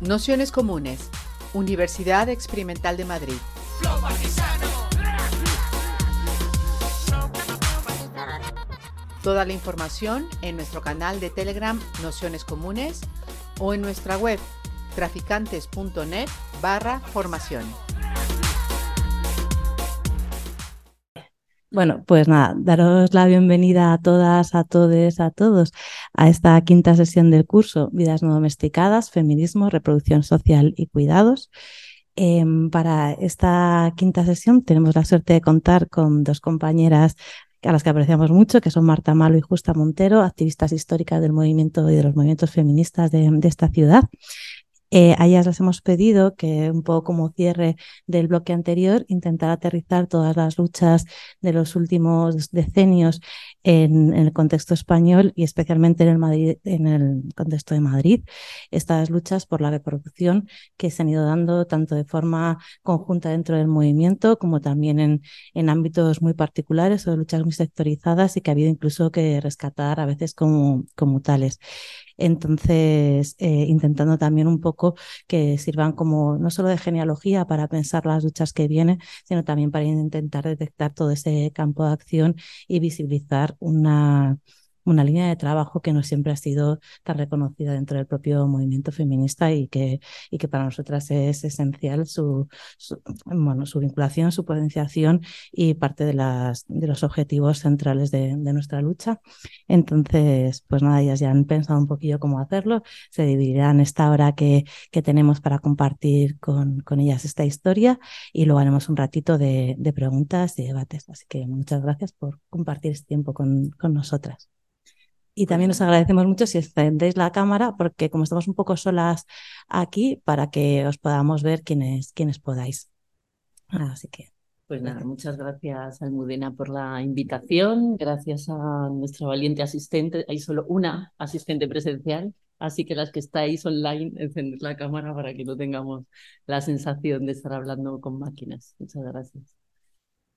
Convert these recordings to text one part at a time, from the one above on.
Nociones Comunes, Universidad Experimental de Madrid. Toda la información en nuestro canal de Telegram Nociones Comunes o en nuestra web traficantes.net barra formación. Bueno, pues nada, daros la bienvenida a todas, a todos, a todos a esta quinta sesión del curso Vidas no domesticadas, Feminismo, Reproducción Social y Cuidados. Em, para esta quinta sesión tenemos la suerte de contar con dos compañeras a las que apreciamos mucho, que son Marta Malo y Justa Montero, activistas históricas del movimiento y de los movimientos feministas de, de esta ciudad. Eh, a ellas les hemos pedido que, un poco como cierre del bloque anterior, intentar aterrizar todas las luchas de los últimos decenios en, el contexto español y especialmente en el, Madrid, en el contexto de Madrid. Estas luchas por la reproducción que se han ido dando tanto de forma conjunta dentro del movimiento como también en, en ámbitos muy particulares o de luchas muy sectorizadas y que ha habido incluso que rescatar a veces como, como tales. Entonces, eh, intentando también un poco que sirvan como no solo de genealogía para pensar las luchas que vienen, sino también para intentar detectar todo ese campo de acción y visibilizar una, una línea de trabajo que no siempre ha sido tan reconocida dentro del propio movimiento feminista y que, y que para nosotras es esencial su, bueno, su vinculación, su potenciación y parte de, las, de los objetivos centrales de, nuestra lucha. Entonces, pues nada, ellas ya han pensado un poquillo cómo hacerlo, se dividirán esta hora que, que tenemos para compartir con, con ellas esta historia y luego haremos un ratito de, de preguntas y debates. Así que muchas gracias por compartir este tiempo con, con nosotras. Y también os agradecemos mucho si encendéis la cámara, porque como estamos un poco solas aquí, para que os podamos ver quienes, quienes podáis. Así que. Pues nada, muchas gracias Almudena por la invitación, gracias a nuestra valiente asistente, hay solo una asistente presencial, así que las que estáis online, encended la cámara para que no tengamos la sensación de estar hablando con máquinas. Muchas gracias.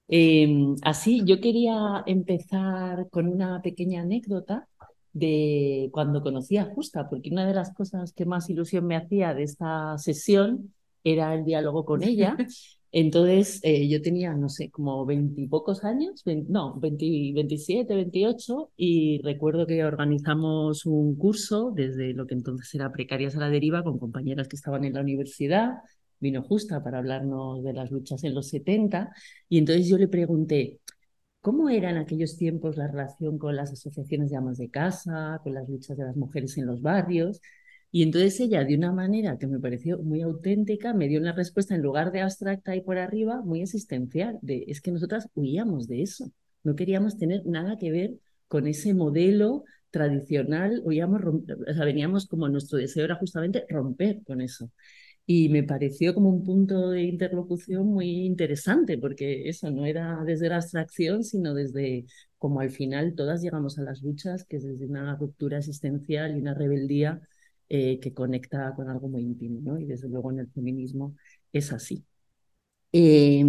Em, así, yo quería empezar con una pequeña anécdota de cuando conocí a Justa, porque una de las cosas que más ilusión me hacía de esta sesión era el diálogo con ella. Entonces eh, yo tenía, no sé, como veintipocos años, no, 20, 27, 28, y recuerdo que organizamos un curso desde lo que entonces era Precarias a la Deriva con compañeras que estaban en la universidad. Vino Justa para hablarnos de las luchas en los 70, y entonces yo le pregunté, ¿Cómo era en aquellos tiempos la relación con las asociaciones de amas de casa, con las luchas de las mujeres en los barrios? Y entonces ella, de una manera que me pareció muy auténtica, me dio una respuesta en lugar de abstracta y por arriba, muy existencial, de es que nosotras huíamos de eso, no queríamos tener nada que ver con ese modelo tradicional, huíamos, o sea, veníamos como nuestro deseo era justamente romper con eso y me pareció como un punto de interlocución muy interesante, porque eso no era desde la abstracción, sino desde como al final todas llegamos a las luchas, que es desde una ruptura existencial y una rebeldía eh, que conecta con algo muy íntimo, ¿no? Y desde luego en el feminismo es así. Eh,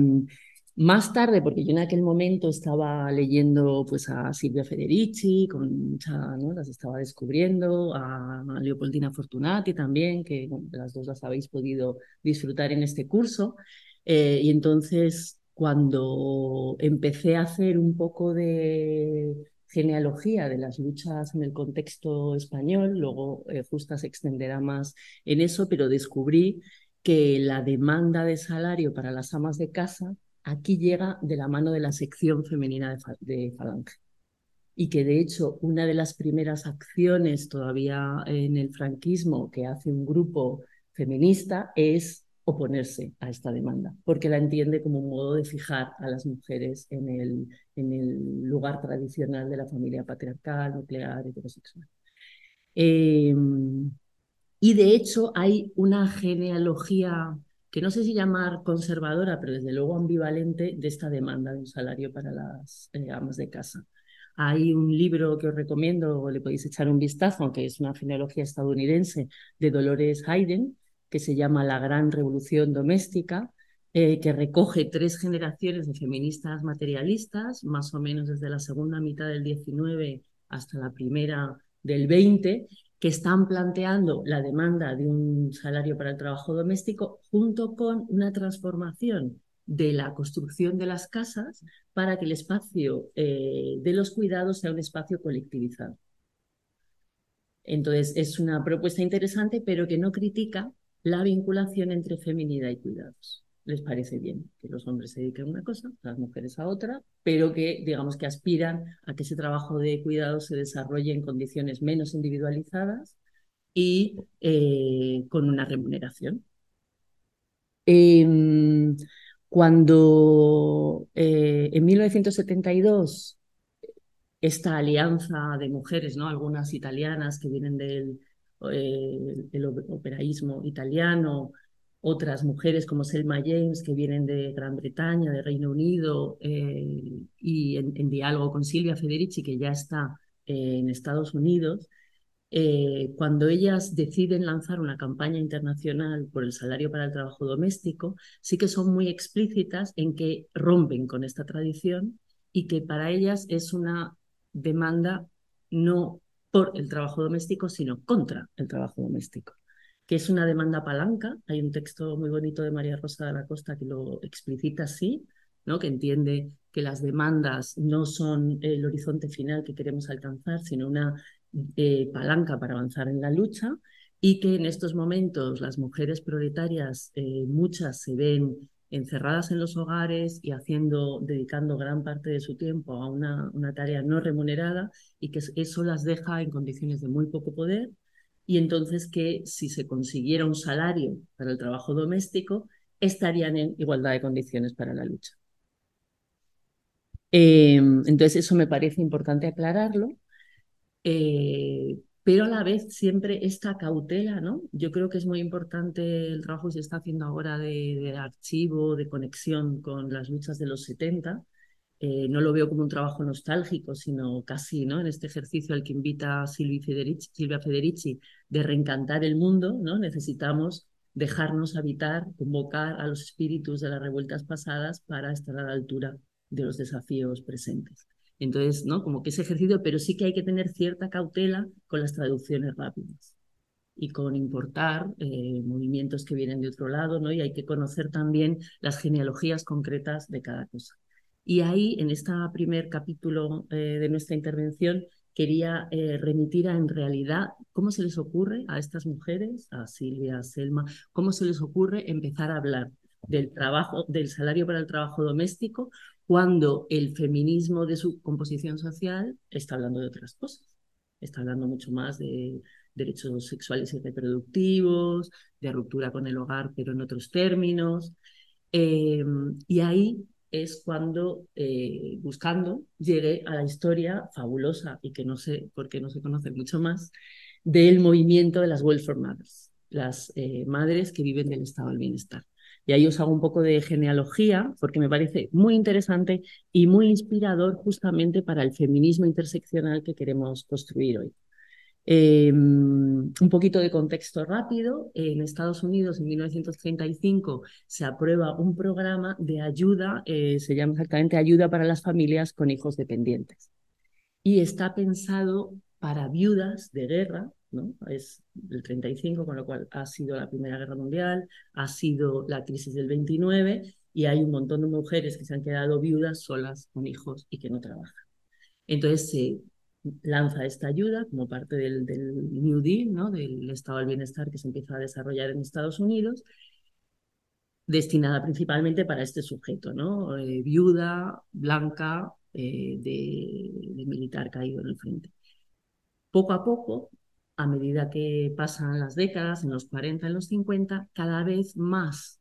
más tarde, porque yo en aquel momento estaba leyendo pues, a Silvia Federici, con mucha, las estaba descubriendo, a Leopoldina Fortunati también, que las dos las habéis podido disfrutar en este curso. Eh, y entonces, cuando empecé a hacer un poco de genealogía de las luchas en el contexto español, luego eh, Justa se extenderá más en eso, pero descubrí que la demanda de salario para las amas de casa aquí llega de la mano de la sección femenina de, Falange. Y que de hecho una de las primeras acciones todavía en el franquismo que hace un grupo feminista es oponerse a esta demanda, porque la entiende como un modo de fijar a las mujeres en el, en el lugar tradicional de la familia patriarcal, nuclear, heterosexual. Em, y de hecho hay una genealogía que no sé si llamar conservadora, pero desde luego ambivalente de esta demanda de un salario para las eh, amas de casa. Hay un libro que os recomiendo, le podéis echar un vistazo, que es una genealogía estadounidense de Dolores Hayden, que se llama La Gran Revolución Doméstica, eh, que recoge tres generaciones de feministas materialistas, más o menos desde la segunda mitad del 19 hasta la primera del 20, que están planteando la demanda de un salario para el trabajo doméstico junto con una transformación de la construcción de las casas para que el espacio eh, de los cuidados sea un espacio colectivizado. Entonces, es una propuesta interesante, pero que no critica la vinculación entre feminidad y cuidados. Les parece bien que los hombres se dediquen a una cosa, las mujeres a otra, pero que, digamos, que aspiran a que ese trabajo de cuidados se desarrolle en condiciones menos individualizadas y eh, con una remuneración. Em, cuando eh, en 1972 esta alianza de mujeres, ¿no? algunas italianas que vienen del eh, operaísmo italiano, otras mujeres como Selma James que vienen de Gran Bretaña, de Reino Unido, eh, y en, diálogo con Silvia Federici, que ya está eh, en Estados Unidos, cuando ellas deciden lanzar una campaña internacional por el salario para el trabajo doméstico, sí que son muy explícitas en que rompen con esta tradición y que para ellas es una demanda no por el trabajo doméstico, sino contra el trabajo doméstico, que es una demanda palanca. Hay un texto muy bonito de María Rosa de la Costa que lo explicita así, ¿no? que entiende que las demandas no son el horizonte final que queremos alcanzar, sino una eh, palanca para avanzar en la lucha y que en estos momentos las mujeres proletarias, eh, muchas se ven encerradas en los hogares y haciendo, dedicando gran parte de su tiempo a una, una tarea no remunerada y que eso las deja en condiciones de muy poco poder y entonces que si se consiguiera un salario para el trabajo doméstico, estarían en igualdad de condiciones para la lucha. Em, entonces eso me parece importante aclararlo. Eh, pero a la vez siempre esta cautela, ¿no? Yo creo que es muy importante el trabajo que se está haciendo ahora de, archivo, de conexión con las luchas de los 70. Eh, no lo veo como un trabajo nostálgico, sino casi, ¿no? En este ejercicio al que invita Silvia Federici, Silvia Federici de reencantar el mundo, ¿no? Necesitamos dejarnos habitar, convocar a los espíritus de las revueltas pasadas para estar a la altura de los desafíos presentes. Entonces, ¿no? Como que ese ejercicio, pero sí que hay que tener cierta cautela con las traducciones rápidas y con importar eh, movimientos que vienen de otro lado, ¿no? Y hay que conocer también las genealogías concretas de cada cosa. Y ahí, en este primer capítulo eh, de nuestra intervención, quería eh, remitir a, en realidad, cómo se les ocurre a estas mujeres, a Silvia, a Selma, cómo se les ocurre empezar a hablar del trabajo, del salario para el trabajo doméstico, cuando el feminismo de su composición social está hablando de otras cosas. Está hablando mucho más de derechos sexuales y reproductivos, de ruptura con el hogar, pero en otros términos. Eh, y ahí es cuando, eh, buscando, llegué a la historia fabulosa y que no sé por qué no se conoce mucho más, del movimiento de las welfare mothers, las eh, madres que viven del estado del bienestar. Y ahí os hago un poco de genealogía, porque me parece muy interesante y muy inspirador justamente para el feminismo interseccional que queremos construir hoy. Em, un poquito de contexto rápido. En Estados Unidos, en 1935, se aprueba un programa de ayuda, eh, se llama exactamente Ayuda para las Familias con Hijos Dependientes. Y está pensado para viudas de guerra es del 35, con lo cual ha sido la Primera Guerra Mundial, ha sido la crisis del 29 y hay un montón de mujeres que se han quedado viudas solas con hijos y que no trabajan. Entonces se lanza esta ayuda como parte del, New Deal, del Estado del Bienestar que se empieza a desarrollar en Estados Unidos, destinada principalmente para este sujeto. Eh, viuda, blanca, eh, de militar caído en el frente. Poco a poco a medida que pasan las décadas, en los 40, en los 50, cada vez más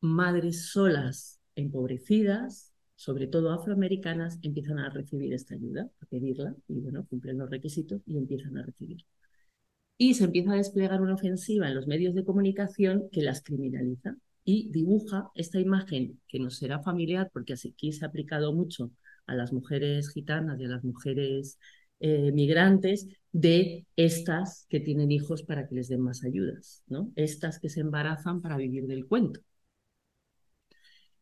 madres solas, empobrecidas, sobre todo afroamericanas, empiezan a recibir esta ayuda, a pedirla, y bueno, cumplen los requisitos y empiezan a recibir. Y se empieza a desplegar una ofensiva en los medios de comunicación que las criminaliza y dibuja esta imagen que nos será familiar, porque aquí se ha aplicado mucho a las mujeres gitanas y a las mujeres eh, migrantes de estas que tienen hijos para que les den más ayudas, ¿no? Estas que se embarazan para vivir del cuento.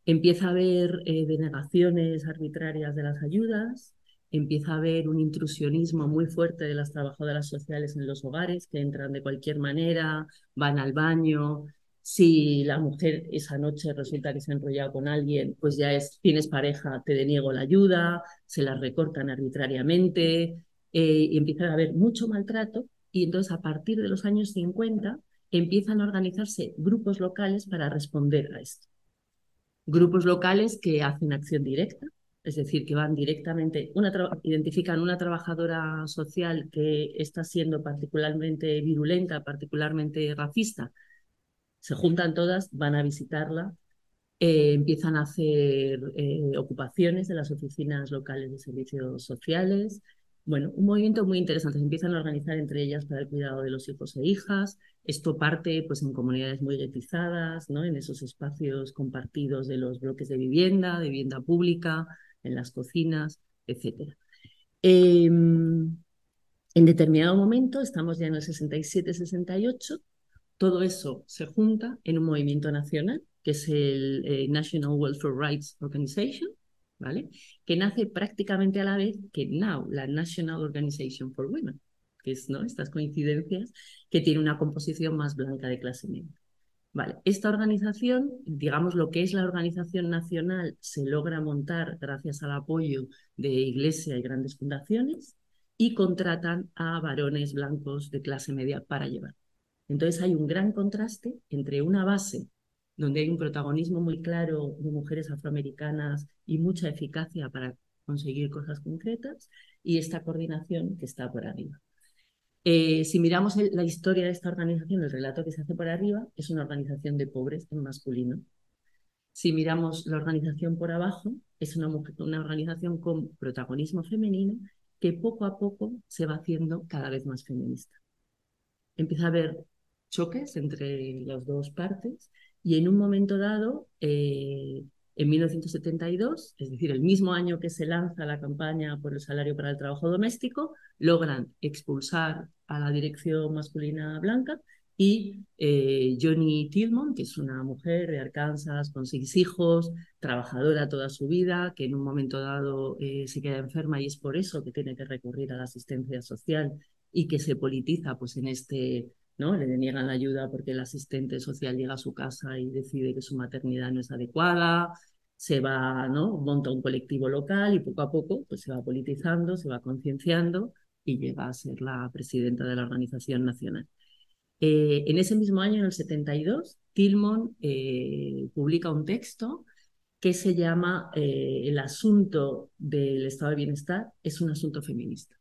Empieza a haber eh, denegaciones arbitrarias de las ayudas, empieza a haber un intrusionismo muy fuerte de las trabajadoras sociales en los hogares, que entran de cualquier manera, van al baño. Si la mujer esa noche resulta que se ha enrollado con alguien, pues ya es, tienes pareja, te deniego la ayuda, se la recortan arbitrariamente, eh, y empieza a haber mucho maltrato. Y entonces a partir de los años 50 empiezan a organizarse grupos locales para responder a esto. Grupos locales que hacen acción directa, es decir, que van directamente, identifican una trabajadora social que está siendo particularmente virulenta, particularmente racista, se juntan todas, van a visitarla, eh, empiezan a hacer eh, ocupaciones de las oficinas locales de servicios sociales. Bueno, un movimiento muy interesante. Se empiezan a organizar entre ellas para el cuidado de los hijos e hijas. Esto parte pues, en comunidades muy guetizadas, ¿no? en esos espacios compartidos de los bloques de vivienda, de vivienda pública, en las cocinas, etc. Em, en determinado momento, estamos ya en el 67-68, todo eso se junta en un movimiento nacional, que es el eh, National Welfare Rights Organization, ¿vale? que nace prácticamente a la vez que NOW, la National Organization for Women, que es estas coincidencias, que tiene una composición más blanca de clase media. Esta organización, digamos lo que es la organización nacional, se logra montar gracias al apoyo de iglesia y grandes fundaciones y contratan a varones blancos de clase media para llevar. Entonces hay un gran contraste entre una base donde hay un protagonismo muy claro de mujeres afroamericanas y mucha eficacia para conseguir cosas concretas y esta coordinación que está por arriba. Eh, si miramos la historia de esta organización, el relato que se hace por arriba, es una organización de pobres en masculino. Si miramos la organización por abajo, es una, organización con protagonismo femenino que poco a poco se va haciendo cada vez más feminista. Empieza a haber choques entre las dos partes y en un momento dado eh, en 1972, es decir, el mismo año que se lanza la campaña por el salario para el trabajo doméstico, logran expulsar a la dirección masculina blanca y eh, Johnny Tillman, que es una mujer de Arkansas con seis hijos, trabajadora toda su vida, que en un momento dado eh, se queda enferma y es por eso que tiene que recurrir a la asistencia social y que se politiza pues en este ¿no? Le deniegan la ayuda porque el asistente social llega a su casa y decide que su maternidad no es adecuada, se va, ¿no? Monta un colectivo local y poco a poco pues, se va politizando, se va concienciando y llega a ser la presidenta de la organización nacional. Eh, en ese mismo año, en el 72, Tillman eh, publica un texto que se llama eh, El asunto del estado de bienestar es un asunto feminista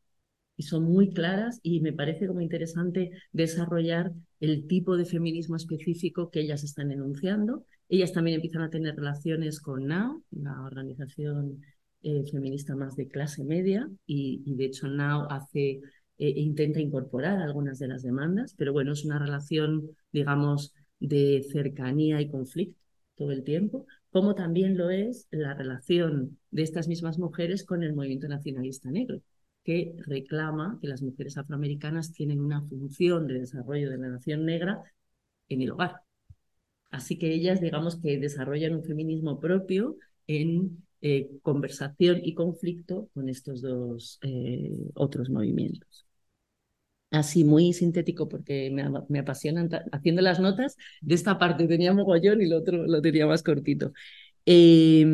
y son muy claras y me parece como interesante desarrollar el tipo de feminismo específico que ellas están enunciando. Ellas también empiezan a tener relaciones con NOW, la organización eh, feminista más de clase media, y, de hecho NOW hace, eh, intenta incorporar algunas de las demandas, pero bueno, es una relación, digamos, de cercanía y conflicto todo el tiempo, como también lo es la relación de estas mismas mujeres con el movimiento nacionalista negro que reclama que las mujeres afroamericanas tienen una función de desarrollo de la nación negra en el hogar. Así que ellas, digamos que desarrollan un feminismo propio en eh, conversación y conflicto con estos dos eh, otros movimientos. Así, muy sintético, porque me, me apasionan, haciendo las notas, de esta parte tenía mogollón y lo otro lo tenía más cortito. Eh,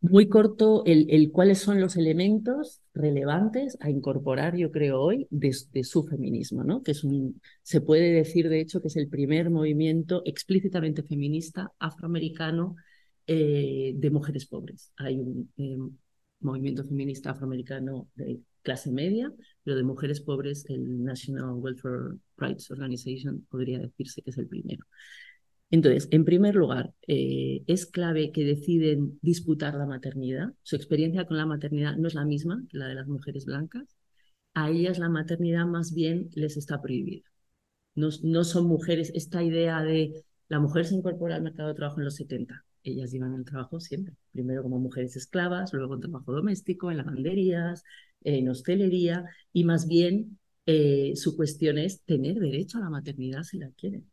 muy corto el, cuáles son los elementos relevantes a incorporar, yo creo, hoy de, su feminismo, ¿no? Que es un, se puede decir, de hecho, que es el primer movimiento explícitamente feminista afroamericano eh, de mujeres pobres. Hay un eh, movimiento feminista afroamericano de clase media, pero de mujeres pobres, el National Welfare Rights Organization podría decirse que es el primero. Entonces, en primer lugar, eh, es clave que deciden disputar la maternidad. Su experiencia con la maternidad no es la misma que la de las mujeres blancas. A ellas la maternidad más bien les está prohibida. No, son mujeres, esta idea de la mujer se incorpora al mercado de trabajo en los 70. Ellas llevan el trabajo siempre, primero como mujeres esclavas, luego en trabajo doméstico, en lavanderías, en hostelería, y más bien eh, su cuestión es tener derecho a la maternidad si la quieren.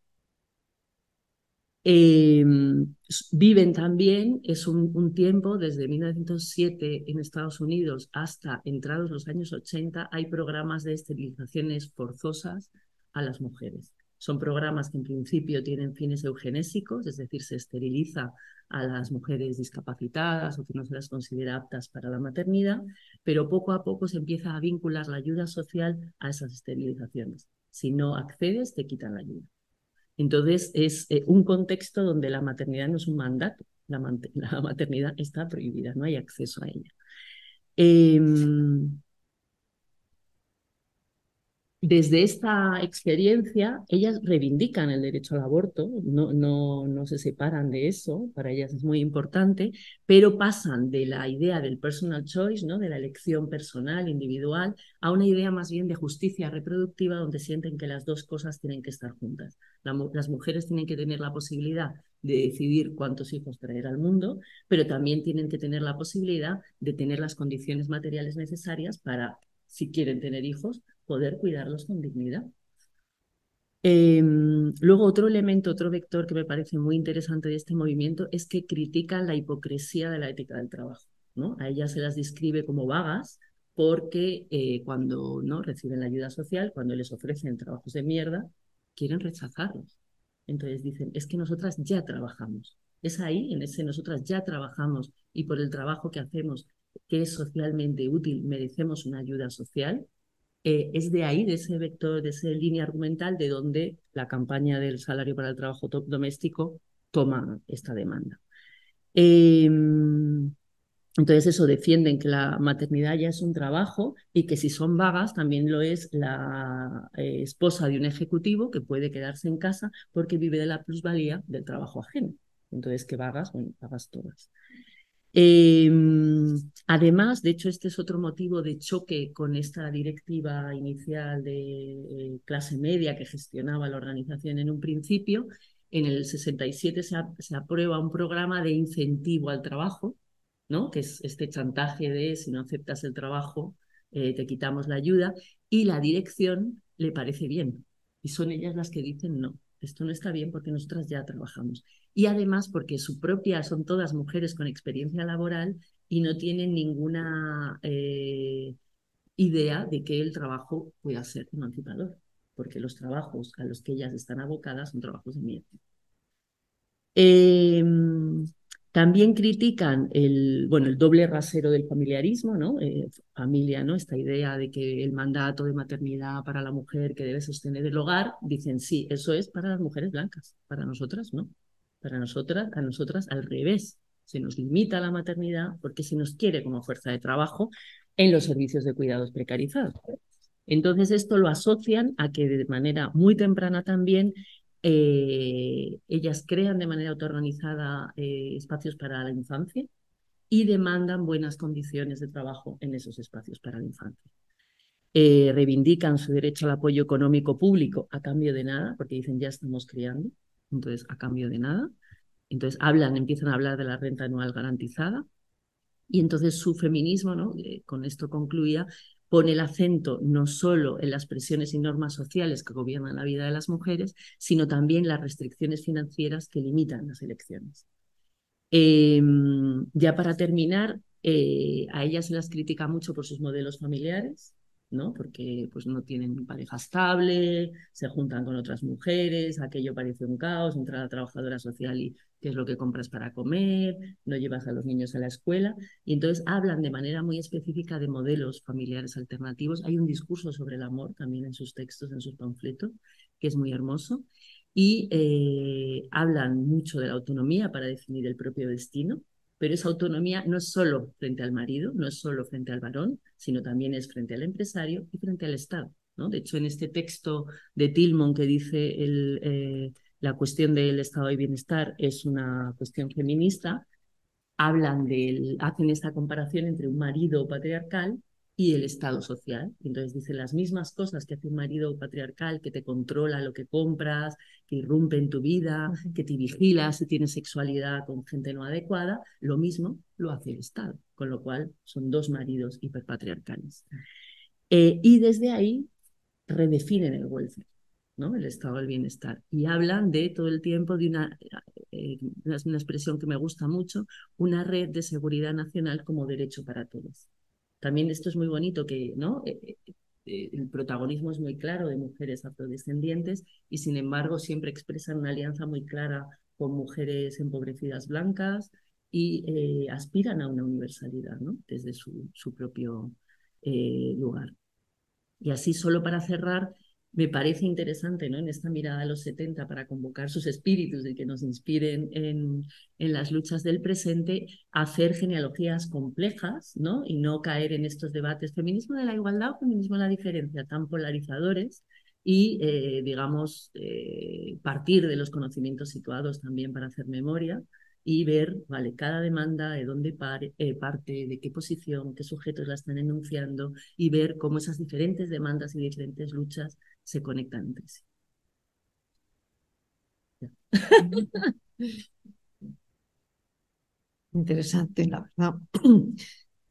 Em, viven también, es un, tiempo, desde 1907 en Estados Unidos hasta entrados los años 80, hay programas de esterilizaciones forzosas a las mujeres. Son programas que en principio tienen fines eugenésicos, es decir, se esteriliza a las mujeres discapacitadas o que no se las considera aptas para la maternidad, pero poco a poco se empieza a vincular la ayuda social a esas esterilizaciones. Si no accedes, te quitan la ayuda. Entonces, es eh, un contexto donde la maternidad no es un mandato, la, maternidad está prohibida, no hay acceso a ella. Em, desde esta experiencia, ellas reivindican el derecho al aborto, no, no, no, se separan de eso, para ellas es muy importante, pero pasan de la idea del personal choice, ¿no? de la elección personal, individual, a una idea más bien de justicia reproductiva, donde sienten que las dos cosas tienen que estar juntas. las mujeres tienen que tener la posibilidad de decidir cuántos hijos traer al mundo, pero también tienen que tener la posibilidad de tener las condiciones materiales necesarias para, si quieren tener hijos, poder cuidarlos con dignidad. Em, luego, otro elemento, otro vector que me parece muy interesante de este movimiento es que critican la hipocresía de la ética del trabajo. ¿no? A ellas se las describe como vagas porque eh, cuando no reciben la ayuda social, cuando les ofrecen trabajos de mierda, quieren rechazarlos. Entonces dicen, es que nosotras ya trabajamos. Es ahí, en ese nosotras ya trabajamos y por el trabajo que hacemos, que es socialmente útil, merecemos una ayuda social eh, es de ahí, de ese vector, de esa línea argumental, de donde la campaña del salario para el trabajo doméstico toma esta demanda. Em, entonces eso, defienden que la maternidad ya es un trabajo y que si son vagas también lo es la eh, esposa de un ejecutivo que puede quedarse en casa porque vive de la plusvalía del trabajo ajeno. Entonces, que vagas, bueno, vagas todas. Em, además, de hecho, este es otro motivo de choque con esta directiva inicial de eh, clase media que gestionaba la organización en un principio. En el 67 se, aprueba un programa de incentivo al trabajo, ¿no? que es este chantaje de si no aceptas el trabajo, eh, te quitamos la ayuda, y la dirección le parece bien. Y son ellas las que dicen no, esto no está bien porque nosotras ya trabajamos y además porque su propia, son todas mujeres con experiencia laboral y no tienen ninguna eh, idea de que el trabajo pueda ser emancipador, porque los trabajos a los que ellas están abocadas son trabajos de mierda. Em, también critican el, bueno, el doble rasero del familiarismo, ¿no? Eh, familia, ¿no? Esta idea de que el mandato de maternidad para la mujer que debe sostener el hogar, dicen sí, eso es para las mujeres blancas, para nosotras no. Para nosotras, a nosotras al revés, se nos limita la maternidad porque se nos quiere como fuerza de trabajo en los servicios de cuidados precarizados. Entonces esto lo asocian a que de manera muy temprana también eh, ellas crean de manera autoorganizada eh, espacios para la infancia y demandan buenas condiciones de trabajo en esos espacios para la infancia. Eh, reivindican su derecho al apoyo económico público a cambio de nada, porque dicen ya estamos criando entonces a cambio de nada. Entonces hablan, empiezan a hablar de la renta anual garantizada y entonces su feminismo, ¿no? Eh, con esto concluía, pone el acento no solo en las presiones y normas sociales que gobiernan la vida de las mujeres, sino también las restricciones financieras que limitan las elecciones. Em, ya para terminar, eh, a ellas se las critica mucho por sus modelos familiares, ¿no? Porque pues no tienen pareja estable, se juntan con otras mujeres, aquello parece un caos, entra la trabajadora social y qué es lo que compras para comer, no llevas a los niños a la escuela, y entonces hablan de manera muy específica de modelos familiares alternativos. Hay un discurso sobre el amor también en sus textos, en sus panfletos, que es muy hermoso, y eh, hablan mucho de la autonomía para definir el propio destino, pero esa autonomía no es solo frente al marido, no es solo frente al varón, sino también es frente al empresario y frente al Estado. ¿no? De hecho, en este texto de Tillman que dice el, eh, la cuestión del estado de bienestar es una cuestión feminista, hablan del, hacen esta comparación entre un marido patriarcal y el Estado social. Entonces dice las mismas cosas que hace un marido patriarcal que te controla lo que compras, que irrumpe en tu vida, que te vigila si tienes sexualidad con gente no adecuada, lo mismo lo hace el Estado, con lo cual son dos maridos hiperpatriarcales. Eh, y desde ahí redefinen el welfare. ¿no? el estado del bienestar. Y hablan de todo el tiempo de una, es una expresión que me gusta mucho, una red de seguridad nacional como derecho para todos. También esto es muy bonito que, ¿no? el protagonismo es muy claro de mujeres afrodescendientes y sin embargo siempre expresan una alianza muy clara con mujeres empobrecidas blancas y eh, aspiran a una universalidad ¿no? desde su, su propio eh, lugar. Y así, solo para cerrar, me parece interesante ¿no? en esta mirada a los 70 para convocar sus espíritus y que nos inspiren en, en, las luchas del presente, hacer genealogías complejas ¿no? y no caer en estos debates feminismo de la igualdad o feminismo de la diferencia tan polarizadores y, eh, digamos, eh, partir de los conocimientos situados también para hacer memoria y ver, vale, cada demanda, de dónde eh, parte, de qué posición, qué sujetos la están enunciando y ver cómo esas diferentes demandas y diferentes luchas se conectan entre sí. Interesante, la verdad.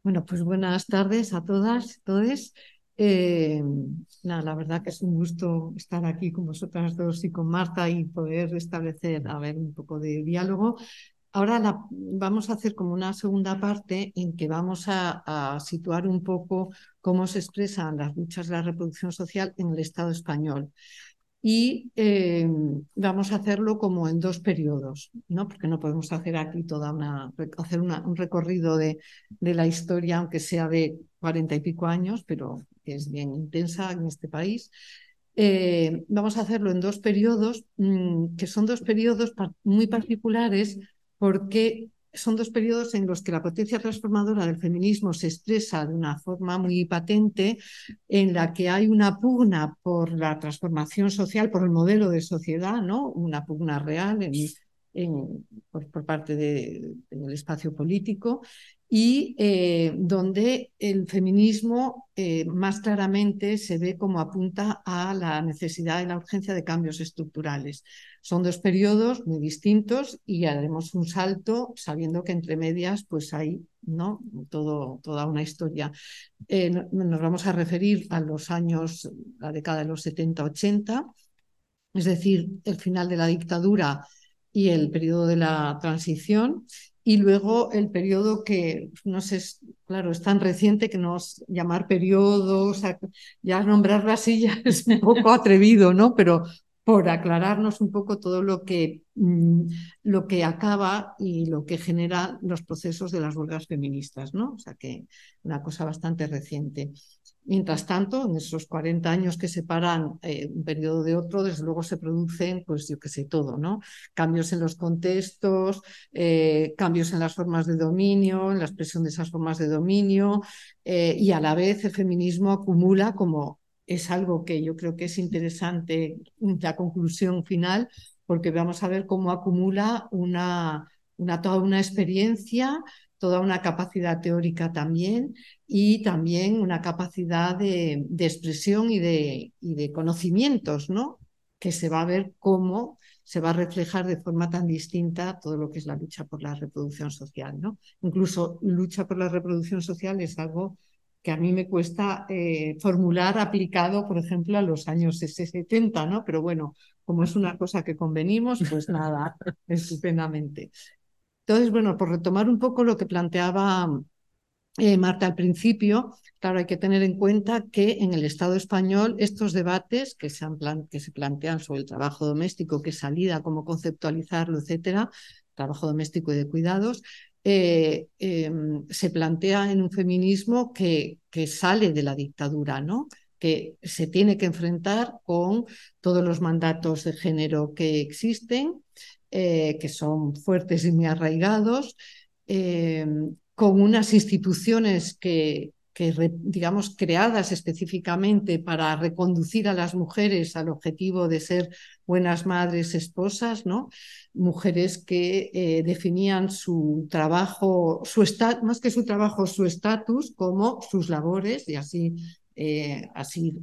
Bueno, pues buenas tardes a todas, todos. Eh, nada, la verdad que es un gusto estar aquí con vosotras dos y con Marta y poder establecer, a ver, un poco de diálogo. Ahora vamos a hacer como una segunda parte en que vamos a, situar un poco cómo se expresan las luchas de la reproducción social en el Estado español. Y eh, vamos a hacerlo como en dos periodos, ¿no? porque no podemos hacer aquí toda una, hacer un recorrido de, de la historia, aunque sea de cuarenta y pico años, pero que es bien intensa en este país. Eh, vamos a hacerlo en dos periodos, mm, que son dos periodos muy particulares porque son dos periodos en los que la potencia transformadora del feminismo se expresa de una forma muy patente, en la que hay una pugna por la transformación social, por el modelo de sociedad, ¿no? una pugna real por, parte del espacio político, y eh, donde el feminismo eh, más claramente se ve como apunta a la necesidad y la urgencia de cambios estructurales. Son dos periodos muy distintos y haremos un salto sabiendo que entre medias pues hay ¿no? Toda una historia. Eh, nos vamos a referir a los años, la década de los 70-80, es decir, el final de la dictadura y el periodo de la transición y luego el periodo que, no sé, claro, es tan reciente que nos llamar periodo, ya nombrarlo así ya es un poco atrevido, ¿no? Pero por aclararnos un poco todo lo que, mm, lo que acaba y lo que genera los procesos de las huelgas feministas, ¿no? O sea que una cosa bastante reciente. Mientras tanto, en esos 40 años que separan eh, un periodo de otro, desde luego se producen, pues yo qué sé, todo, ¿no? Cambios en los contextos, eh, cambios en las formas de dominio, en la expresión de esas formas de dominio, eh, y a la vez el feminismo acumula como es algo que yo creo que es interesante la conclusión final, porque vamos a ver cómo acumula una, toda una experiencia toda una capacidad teórica también y también una capacidad de, expresión y de, y de, conocimientos, ¿no? Que se va a ver cómo se va a reflejar de forma tan distinta todo lo que es la lucha por la reproducción social, ¿no? Incluso lucha por la reproducción social es algo que a mí me cuesta eh, formular aplicado, por ejemplo, a los años 70, ¿no? Pero bueno, como es una cosa que convenimos, pues nada, estupendamente. Entonces, bueno, por retomar un poco lo que planteaba eh, Marta al principio, claro, hay que tener en cuenta que en el Estado español estos debates que se, plantean sobre el trabajo doméstico, qué salida, cómo conceptualizarlo, etcétera, trabajo doméstico y de cuidados, eh, em, se plantea en un feminismo que, que sale de la dictadura, ¿no? que se tiene que enfrentar con todos los mandatos de género que existen eh, que son fuertes y muy arraigados, eh, con unas instituciones que, digamos, creadas específicamente para reconducir a las mujeres al objetivo de ser buenas madres, esposas, ¿no? Mujeres que eh, definían su trabajo, su más que su trabajo, su estatus como sus labores, y así, así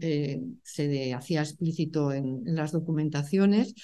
se hacía explícito en las documentaciones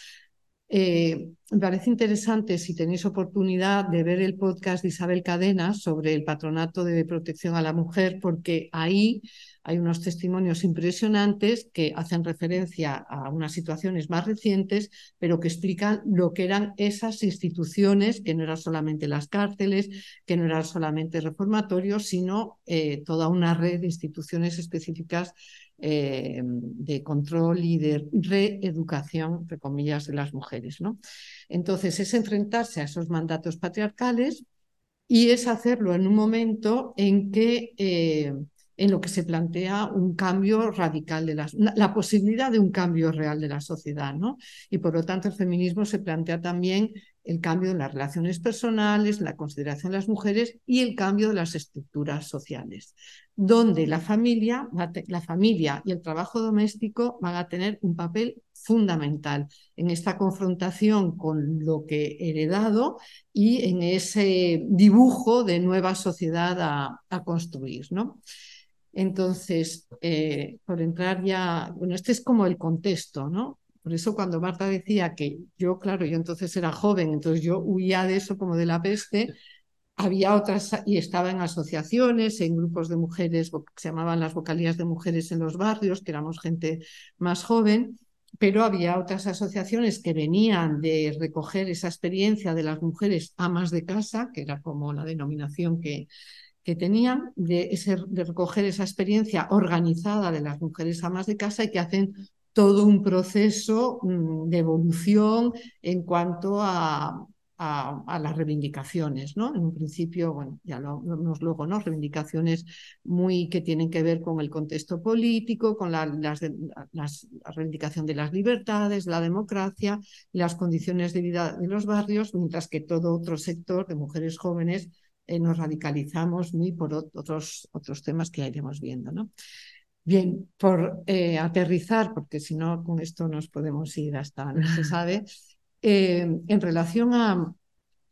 Eh, me parece interesante, si tenéis oportunidad, de ver el podcast de Isabel Cadena sobre el patronato de protección a la mujer, porque ahí hay unos testimonios impresionantes que hacen referencia a unas situaciones más recientes, pero que explican lo que eran esas instituciones, que no eran solamente las cárceles, que no eran solamente reformatorios, sino eh, toda una red de instituciones específicas eh, de control y de reeducación, entre comillas, de las mujeres. ¿no? Entonces, es enfrentarse a esos mandatos patriarcales y es hacerlo en un momento en que eh, en lo que se plantea un cambio radical de las, la posibilidad de un cambio real de la sociedad, ¿no? Y por lo tanto el feminismo se plantea también el cambio en las relaciones personales, la consideración de las mujeres y el cambio de las estructuras sociales, donde la familia, la familia y el trabajo doméstico van a tener un papel fundamental en esta confrontación con lo que he heredado y en ese dibujo de nueva sociedad a, a construir, ¿no? Entonces, eh, por entrar ya, bueno, este es como el contexto, ¿no? Por eso cuando Marta decía que yo, claro, yo entonces era joven, entonces yo huía de eso como de la peste, había otras, y estaba en asociaciones, en grupos de mujeres, se llamaban las vocalías de mujeres en los barrios, que éramos gente más joven, pero había otras asociaciones que venían de recoger esa experiencia de las mujeres amas de casa, que era como la denominación que, que tenían de, de recoger esa experiencia organizada de las mujeres amas de casa y que hacen todo un proceso mm, de evolución en cuanto a, a, las reivindicaciones, ¿no? En un principio, bueno, ya lo vemos luego, ¿no? Reivindicaciones muy que tienen que ver con el contexto político, con la, las, las, la reivindicación de las libertades, la democracia, las condiciones de vida de los barrios, mientras que todo otro sector de mujeres jóvenes eh, nos radicalizamos muy por otros, otros temas que iremos viendo. ¿no? Bien, por eh, aterrizar, porque si no, con esto nos podemos ir hasta no se sabe, eh, en relación a,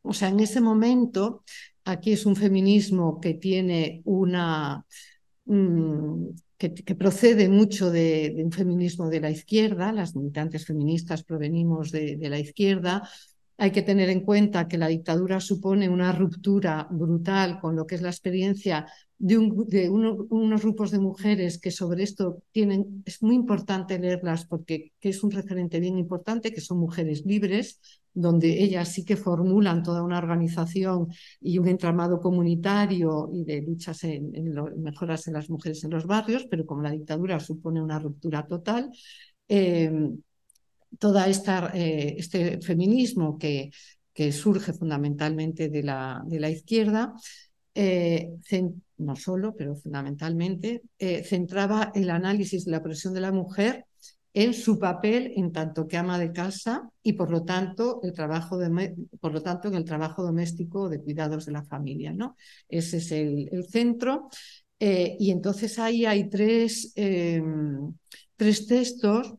o sea, en ese momento, aquí es un feminismo que tiene una... Mm, que, procede mucho de, un feminismo de la izquierda, las militantes feministas provenimos de, de la izquierda, hay que tener en cuenta que la dictadura supone una ruptura brutal con lo que es la experiencia de, unos grupos de mujeres que sobre esto tienen, es muy importante leerlas porque es un referente bien importante, que son mujeres libres, donde ellas sí que formulan toda una organización y un entramado comunitario y de luchas en, mejoras en las mujeres en los barrios, pero como la dictadura supone una ruptura total, eh, esta, eh, este feminismo que, que, surge fundamentalmente de la, de la izquierda, eh, no solo, pero fundamentalmente, eh, centraba el análisis de la presión de la mujer en su papel en tanto que ama de casa y por lo tanto el trabajo de, por lo tanto en el trabajo doméstico de cuidados de la familia no ese es el, el centro. Y entonces ahí hay tres tres textos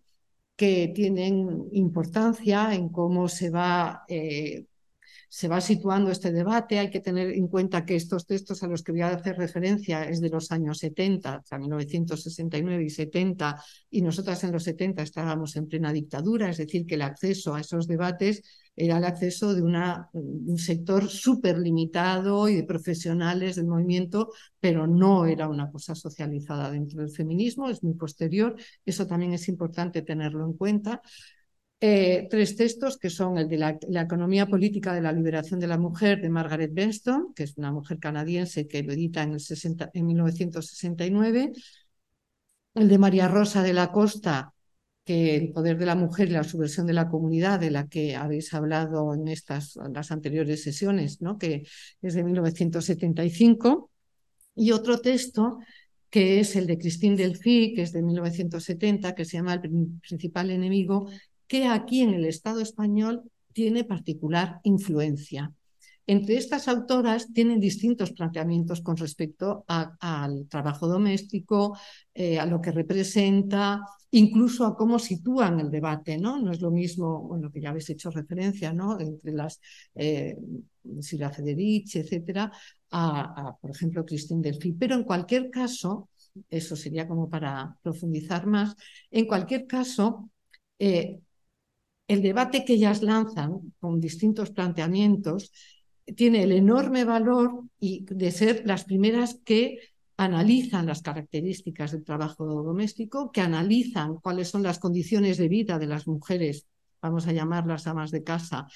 que tienen importancia en cómo se va, eh, se va situando este debate. Hay que tener en cuenta que estos textos a los que voy a hacer referencia es de los años 70, o 1969 y 70, y nosotras en los 70 estábamos en plena dictadura, es decir, que el acceso a esos debates era el acceso de, un sector súper limitado y de profesionales del movimiento, pero no era una cosa socializada dentro del feminismo, es muy posterior, eso también es importante tenerlo en cuenta. Eh, tres textos que son el de la, economía política de la liberación de la mujer de Margaret Benston, que es una mujer canadiense que lo edita en, el 60, en 1969, el de María Rosa de la Costa, que el poder de la mujer y la subversión de la comunidad, de la que habéis hablado en estas las anteriores sesiones, ¿no? que es de 1975, y otro texto que es el de Christine Delphi, que es de 1970, que se llama El principal enemigo, que aquí en el Estado español tiene particular influencia. Entre estas autoras tienen distintos planteamientos con respecto al trabajo doméstico, eh, a lo que representa, incluso a cómo sitúan el debate, ¿no? No es lo mismo, bueno, que ya habéis hecho referencia, ¿no? Entre las eh, Silvia Federici, etcétera, a, por ejemplo, Christine Delphi. Pero en cualquier caso, eso sería como para profundizar más, en cualquier caso, eh, el debate que ellas lanzan con distintos planteamientos tiene el enorme valor y de ser las primeras que analizan las características del trabajo doméstico, que analizan cuáles son las condiciones de vida de las mujeres, vamos a llamarlas amas de casa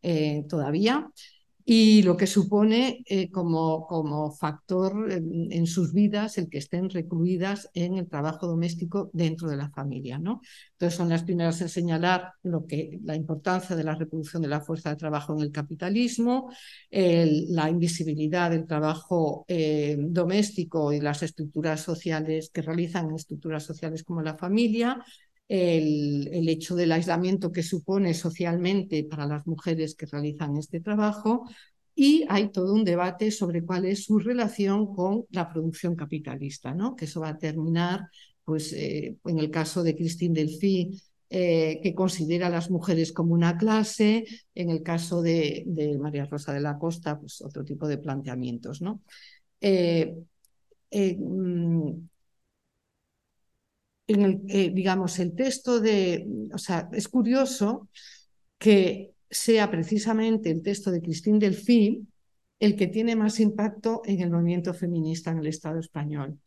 eh, todavía, y lo que supone eh, como, como, factor en, sus vidas el que estén recluidas en el trabajo doméstico dentro de la familia. ¿no? Entonces son las primeras en señalar lo que, la importancia de la reproducción de la fuerza de trabajo en el capitalismo, la invisibilidad del trabajo eh, doméstico y las estructuras sociales que realizan estructuras sociales como la familia, el, hecho del aislamiento que supone socialmente para las mujeres que realizan este trabajo y hay todo un debate sobre cuál es su relación con la producción capitalista, ¿no? que eso va a terminar, pues, eh, en el caso de Christine Delphi, eh, que considera a las mujeres como una clase, en el caso de, María Rosa de la Costa, pues otro tipo de planteamientos. ¿no? Eh, mm, en el, digamos, el texto de, o sea, es curioso que sea precisamente el texto de Christine Delphi el que tiene más impacto en el movimiento feminista en el Estado español.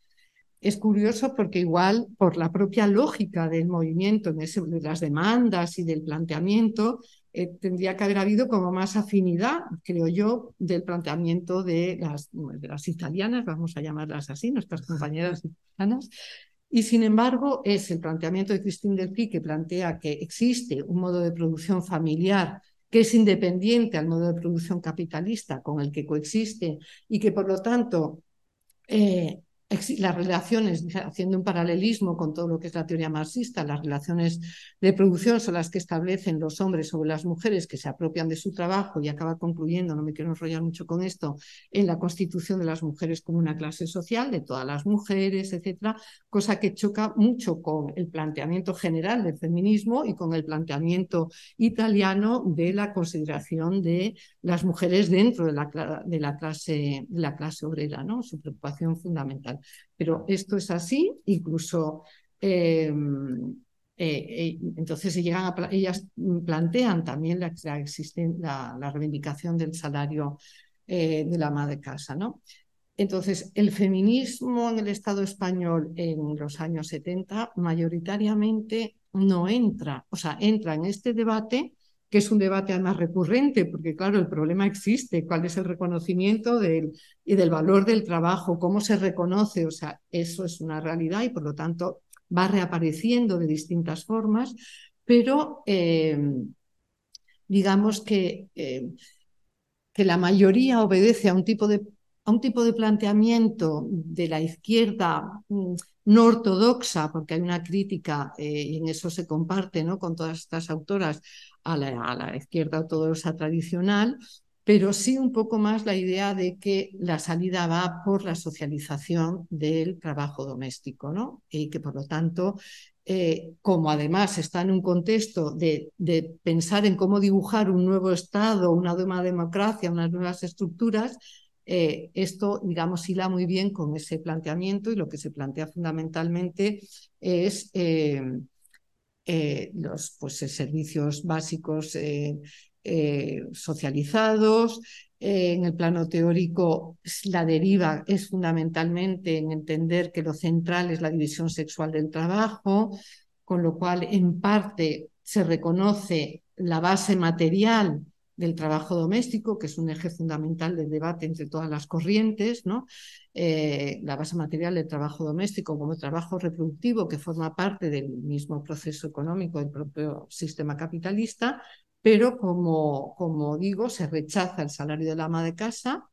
Es curioso porque igual por la propia lógica del movimiento, de las demandas y del planteamiento, eh, tendría que haber habido como más afinidad, creo yo, del planteamiento de las, de las italianas, vamos a llamarlas así, nuestras compañeras italianas, y sin embargo, es el planteamiento de Christine Delphi que plantea que existe un modo de producción familiar que es independiente al modo de producción capitalista con el que coexiste y que por lo tanto eh, las relaciones, haciendo un paralelismo con todo lo que es la teoría marxista, las relaciones de producción son las que establecen los hombres sobre las mujeres que se apropian de su trabajo y acaba concluyendo, no me quiero enrollar mucho con esto, en la constitución de las mujeres como una clase social, de todas las mujeres, etcétera, cosa que choca mucho con el planteamiento general del feminismo y con el planteamiento italiano de la consideración de las mujeres dentro de la, clase, de la clase obrera, ¿no? su preocupación fundamental. Pero esto es así, incluso em, eh, eh, entonces llegan ellas plantean también la, la, la reivindicación del salario eh, de la ama de casa. ¿no? Entonces, el feminismo en el Estado español en los años 70 mayoritariamente no entra, o sea, entra en este debate que es un debate además recurrente, porque claro, el problema existe, cuál es el reconocimiento del, y del valor del trabajo, cómo se reconoce, o sea, eso es una realidad y por lo tanto va reapareciendo de distintas formas, pero eh, digamos que, eh, que la mayoría obedece a un tipo de a un tipo de planteamiento de la izquierda mm, no ortodoxa, porque hay una crítica, eh, y en eso se comparte ¿no? con todas estas autoras, a la, izquierda ortodoxa tradicional, pero sí un poco más la idea de que la salida va por la socialización del trabajo doméstico, ¿no? Y que por lo tanto, eh, como además está en un contexto de, de, pensar en cómo dibujar un nuevo Estado, una nueva democracia, unas nuevas estructuras, eh, esto, digamos, hila muy bien con ese planteamiento y lo que se plantea fundamentalmente es eh, eh, los pues, servicios básicos socializados. en el plano teórico, la deriva es fundamentalmente en entender que lo central es la división sexual del trabajo, con lo cual, en parte, se reconoce la base material del trabajo doméstico, que es un eje fundamental del debate entre todas las corrientes, ¿no? Eh, la base material del trabajo doméstico como trabajo reproductivo que forma parte del mismo proceso económico del propio sistema capitalista, pero como, como digo, se rechaza el salario de la ama de casa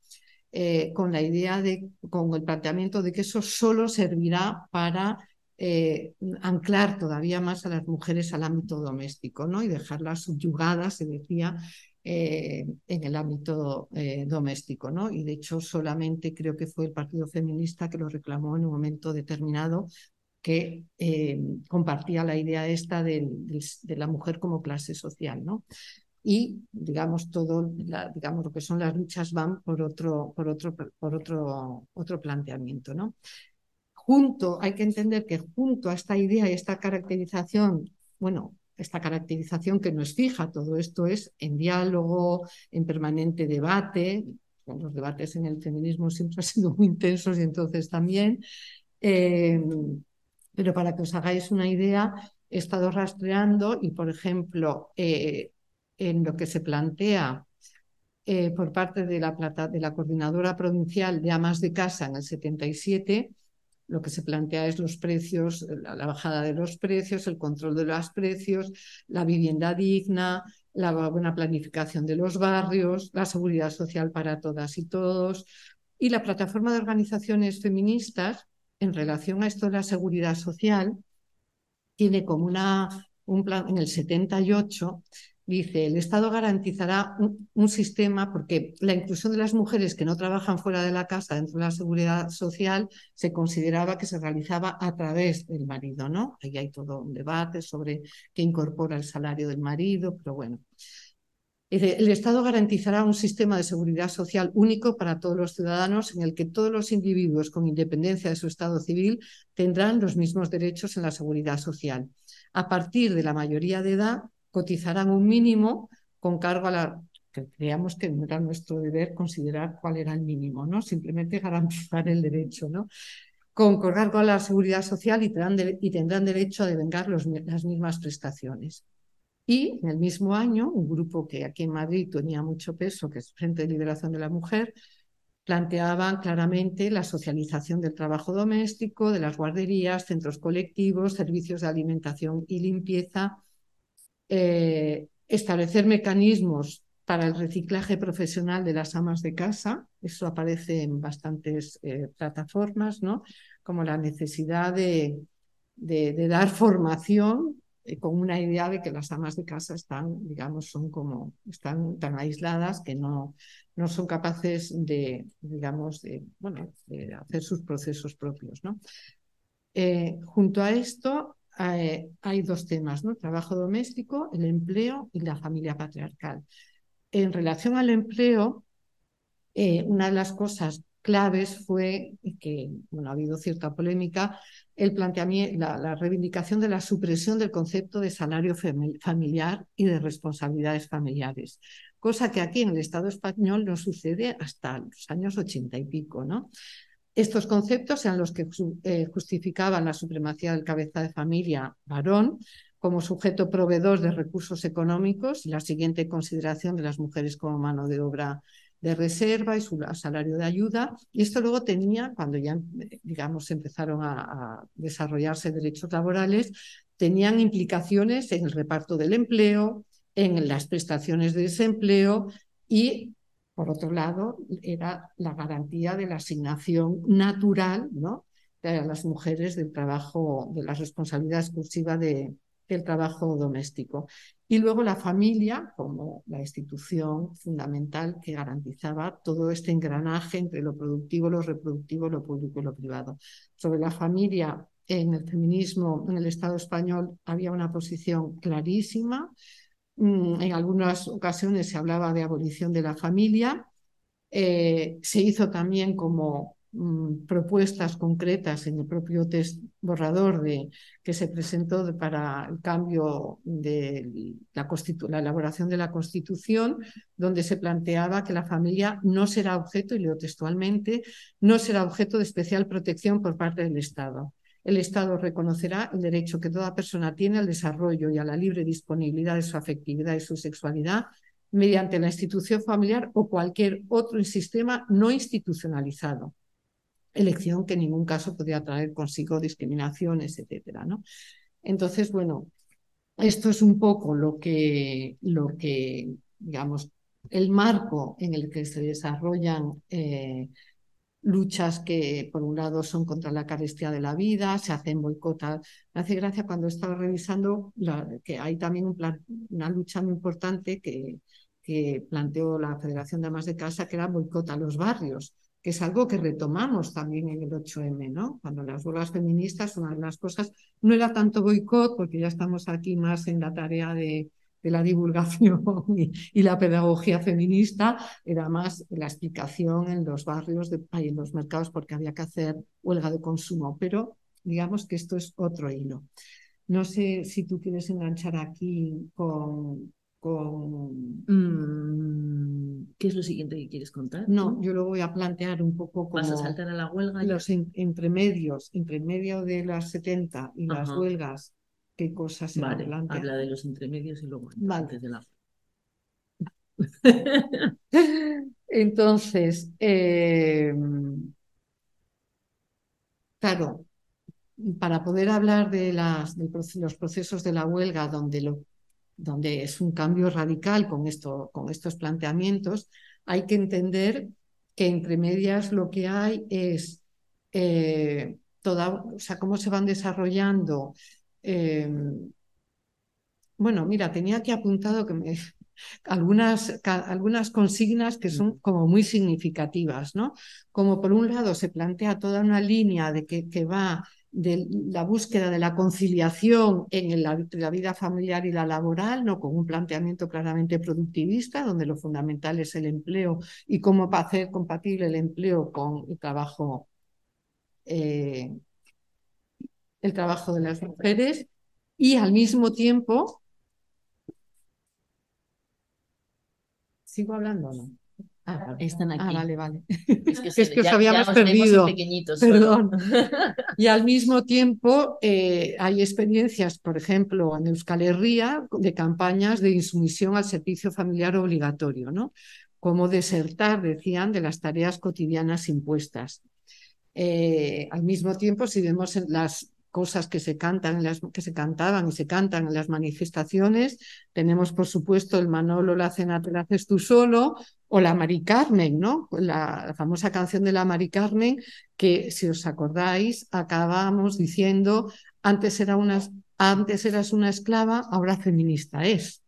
eh, con la idea de, con el planteamiento de que eso solo servirá para eh, anclar todavía más a las mujeres al ámbito doméstico ¿no? y dejarlas subyugadas, se decía, eh, en el ámbito eh, doméstico. ¿no? Y de hecho solamente creo que fue el Partido Feminista que lo reclamó en un momento determinado que eh, compartía la idea esta de, la mujer como clase social. ¿no? Y digamos, todo digamos, lo que son las luchas van por otro, por otro, por otro, otro planteamiento. ¿no? Junto, hay que entender que junto a esta idea y esta caracterización, bueno, esta caracterización que no es fija, todo esto es en diálogo, en permanente debate. Los debates en el feminismo siempre han sido muy intensos y entonces también. Eh, pero para que os hagáis una idea, he estado rastreando y, por ejemplo, eh, en lo que se plantea eh, por parte de la, de la Coordinadora Provincial de Amas de Casa en el 77, lo que se plantea es los precios, la, bajada de los precios, el control de los precios, la vivienda digna, la buena planificación de los barrios, la seguridad social para todas y todos. Y la plataforma de organizaciones feministas, en relación a esto de la seguridad social, tiene como una, un plan en el 78 Dice, el Estado garantizará un, sistema porque la inclusión de las mujeres que no trabajan fuera de la casa dentro de la seguridad social se consideraba que se realizaba a través del marido, ¿no? Ahí hay todo un debate sobre qué incorpora el salario del marido, pero bueno. El Estado garantizará un sistema de seguridad social único para todos los ciudadanos en el que todos los individuos, con independencia de su estado civil, tendrán los mismos derechos en la seguridad social. A partir de la mayoría de edad, cotizarán un mínimo con cargo a la que creíamos que no era nuestro deber considerar cuál era el mínimo, ¿no? Simplemente garantizar el derecho, ¿no? Con cargo a la seguridad social y tendrán, y tendrán derecho a devengar los, las mismas prestaciones. Y en el mismo año, un grupo que aquí en Madrid tenía mucho peso, que es Frente de Liberación de la Mujer, planteaban claramente la socialización del trabajo doméstico, de las guarderías, centros colectivos, servicios de alimentación y limpieza, eh, establecer mecanismos para el reciclaje profesional de las amas de casa, eso aparece en bastantes eh, plataformas, ¿no? como la necesidad de, de, dar formación eh, con una idea de que las amas de casa están, digamos, son como, están tan aisladas que no, no son capaces de, digamos, de, bueno, de hacer sus procesos propios. ¿no? junto a esto, hay, dos temas, ¿no? Trabajo doméstico, el empleo y la familia patriarcal. En relación al empleo, eh, una de las cosas claves fue que, bueno, ha habido cierta polémica, el planteamiento, la, la, reivindicación de la supresión del concepto de salario familiar y de responsabilidades familiares, cosa que aquí en el Estado español no sucede hasta los años ochenta y pico, ¿no? Estos conceptos eran los que eh, justificaban la supremacía del cabeza de familia varón como sujeto proveedor de recursos económicos y la siguiente consideración de las mujeres como mano de obra de reserva y su salario de ayuda. Y esto luego tenía, cuando ya, digamos, empezaron a desarrollarse derechos laborales, tenían implicaciones en el reparto del empleo, en las prestaciones de desempleo y por otro lado, era la garantía de la asignación natural ¿no? de las mujeres del trabajo, de la responsabilidad exclusiva de, del trabajo doméstico. Y luego la familia como la institución fundamental que garantizaba todo este engranaje entre lo productivo, lo reproductivo, lo público y lo privado. Sobre la familia, en el feminismo, en el Estado español, había una posición clarísima en algunas ocasiones se hablaba de abolición de la familia. Eh, se hizo también como mm, propuestas concretas en el propio test borrador de, que se presentó para el cambio de la, la, elaboración de la Constitución, donde se planteaba que la familia no será objeto, y leo textualmente, no será objeto de especial protección por parte del Estado el Estado reconocerá el derecho que toda persona tiene al desarrollo y a la libre disponibilidad de su afectividad y su sexualidad mediante la institución familiar o cualquier otro sistema no institucionalizado. Elección que en ningún caso podría traer consigo discriminaciones, etcétera, ¿no? Entonces, bueno, esto es un poco lo que, lo que digamos, el marco en el que se desarrollan eh, luchas que por un lado son contra la carestía de la vida, se hacen boicotas. Me hace gracia cuando estaba revisando que hay también un plan, una lucha muy importante que, que planteó la Federación de Amas de Casa, que era boicot a los barrios, que es algo que retomamos también en el 8M, ¿no? Cuando las huelgas feministas, una de las cosas, no era tanto boicot, porque ya estamos aquí más en la tarea de, de la divulgación y, la pedagogía feminista era más la explicación en los barrios de, y en los mercados porque había que hacer huelga de consumo, pero digamos que esto es otro hilo. No sé si tú quieres enganchar aquí con, con... Mm, ¿Qué es lo siguiente que quieres contar? No, yo lo voy a plantear un poco como... ¿Vas a saltar a la huelga? ya? los en- entremedios, entre medio de las 70 y las huelgas, qué cosas se Vale, planteando. habla de los intermedios y luego Vale. antes de la... Entonces, eh, claro, para poder hablar de las, de los procesos de la huelga, donde, lo, donde es un cambio radical con, esto, con estos planteamientos, hay que entender que entre medias lo que hay es eh, toda, o sea, cómo se van desarrollando. Eh, bueno, mira, tenía aquí apuntado que me, algunas, ca- algunas consignas que son como muy significativas, ¿no? Como por un lado se plantea toda una línea de que, que va de la búsqueda de la conciliación en la, la vida familiar y la laboral, ¿no? Con un planteamiento claramente productivista, donde lo fundamental es el empleo y cómo hacer compatible el empleo con el trabajo, eh, el trabajo de las mujeres. Y al mismo tiempo, ¿sigo hablando o no? Ah, vale. Están Ah, aquí. vale, vale. Es que, Es se- que os ya- habíamos ya perdido. Perdón. Y al mismo tiempo eh, hay experiencias, por ejemplo, en Euskal Herria, de campañas de insumisión al servicio familiar obligatorio, ¿no? Como desertar, decían, de las tareas cotidianas impuestas. Eh, al mismo tiempo, si vemos en las cosas que se cantan, las, que se cantaban y se cantan en las manifestaciones, tenemos, por supuesto, el Manolo, la cena te la haces tú solo, o la Mari Carmen, ¿no? La, la famosa canción de la Mari Carmen, que si os acordáis, acabamos diciendo, antes, era una, antes eras una esclava, ahora feminista es,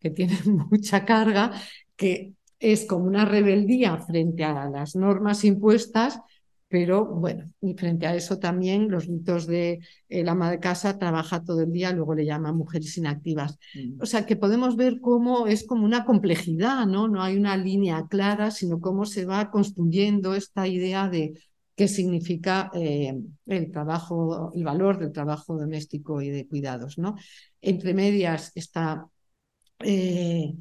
que tiene mucha carga, que es como una rebeldía frente a las normas impuestas, pero bueno, y frente a eso también los mitos de el ama de casa trabaja todo el día, luego le llaman mujeres inactivas. Mm. O sea, que podemos ver cómo es como una complejidad, ¿no? No hay una línea clara, sino cómo se va construyendo esta idea de qué significa eh, el trabajo, el valor del trabajo doméstico y de cuidados, ¿no? Entre medias está eh,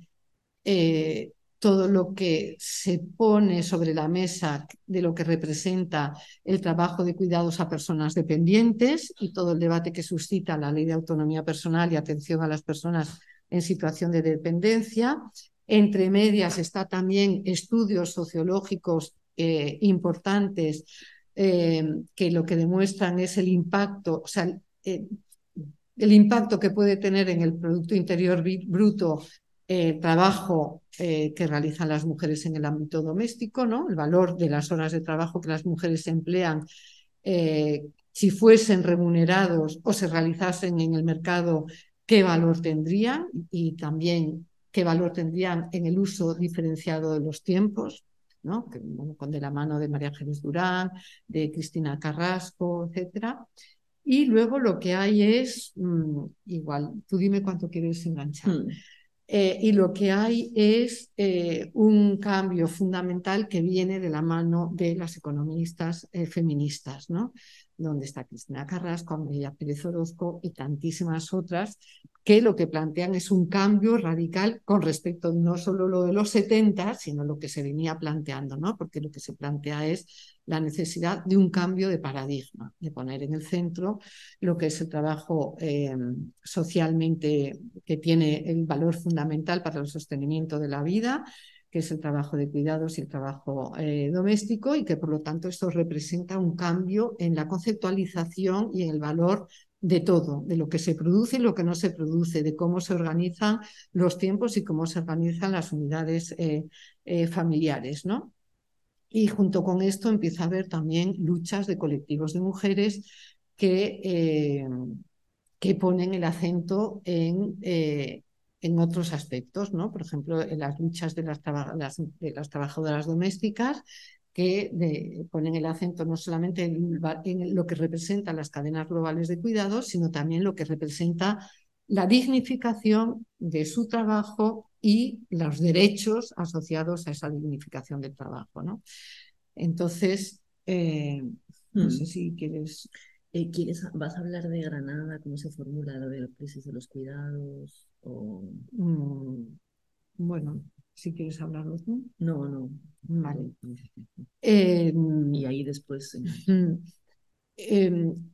eh, todo lo que se pone sobre la mesa de lo que representa el trabajo de cuidados a personas dependientes y todo el debate que suscita la ley de autonomía personal y atención a las personas en situación de dependencia. Entre medias está también estudios sociológicos eh, importantes eh, que lo que demuestran es el impacto, o sea, eh, el impacto que puede tener en el Producto Interior Bruto el trabajo eh, que realizan las mujeres en el ámbito doméstico, ¿no? El valor de las horas de trabajo que las mujeres emplean eh, si fuesen remunerados o se realizasen en el mercado, qué valor tendrían y también qué valor tendrían en el uso diferenciado de los tiempos, ¿no? Bueno, con de la mano de María Ángeles Durán, de Cristina Carrasco, etcétera. Y luego lo que hay es, mmm, igual, tú dime cuánto quieres enganchar. Mm. Eh, y lo que hay es eh, un cambio fundamental que viene de la mano de las economistas eh, feministas, ¿no? Donde está Cristina Carrasco, Amelia Pérez Orozco y tantísimas otras, que lo que plantean es un cambio radical con respecto no solo lo de los 70, sino lo que se venía planteando, ¿no? Porque lo que se plantea es la necesidad de un cambio de paradigma, de poner en el centro lo que es el trabajo eh, socialmente que tiene el valor fundamental para el sostenimiento de la vida, que es el trabajo de cuidados y el trabajo eh, doméstico, y que por lo tanto esto representa un cambio en la conceptualización y en el valor de todo, de lo que se produce y lo que no se produce, de cómo se organizan los tiempos y cómo se organizan las unidades eh, familiares, ¿no? Y junto con esto empieza a haber también luchas de colectivos de mujeres que, eh, que ponen el acento en, eh, en, otros aspectos, ¿no? Por ejemplo, en las luchas de las, las, de las trabajadoras domésticas que de, ponen el acento no solamente en, en, lo que representan las cadenas globales de cuidados, sino también lo que representa la dignificación de su trabajo y los derechos asociados a esa dignificación del trabajo. ¿no? Entonces, eh, no sé si quieres... Eh, ¿quieres, ¿Vas a hablar de Granada? ¿Cómo se formula lo de la crisis de los cuidados? O... Mm, bueno, si quieres hablarlo tú. No, no. Vale. Eh, y ahí después. eh,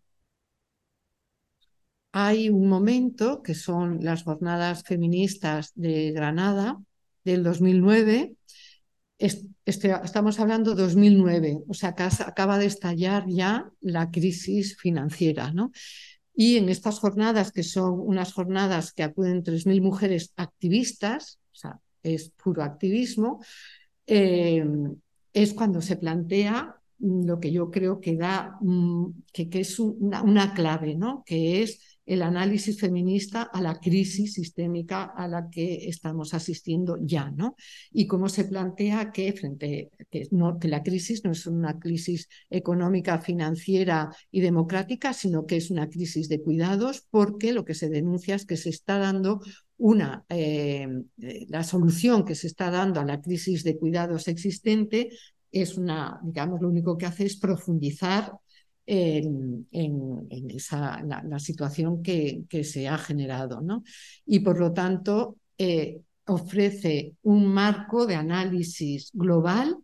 hay un momento que son las jornadas feministas de Granada del 2009. Este, estamos hablando 2009, o sea, acaba de estallar ya la crisis financiera, ¿no? Y en estas jornadas, que son unas jornadas que acuden 3.000 mujeres activistas, o sea, es puro activismo, eh, es cuando se plantea lo que yo creo que da, mm, que, que es una, una, clave, ¿no? Que es el análisis feminista a la crisis sistémica a la que estamos asistiendo ya, ¿no? Y cómo se plantea que frente que, la crisis no es una crisis económica, financiera y democrática, sino que es una crisis de cuidados, porque lo que se denuncia es que se está dando una, eh, la solución que se está dando a la crisis de cuidados existente es una, digamos, lo único que hace es profundizar en, esa, la, situación que, se ha generado. ¿no? Y por lo tanto, eh, ofrece un marco de análisis global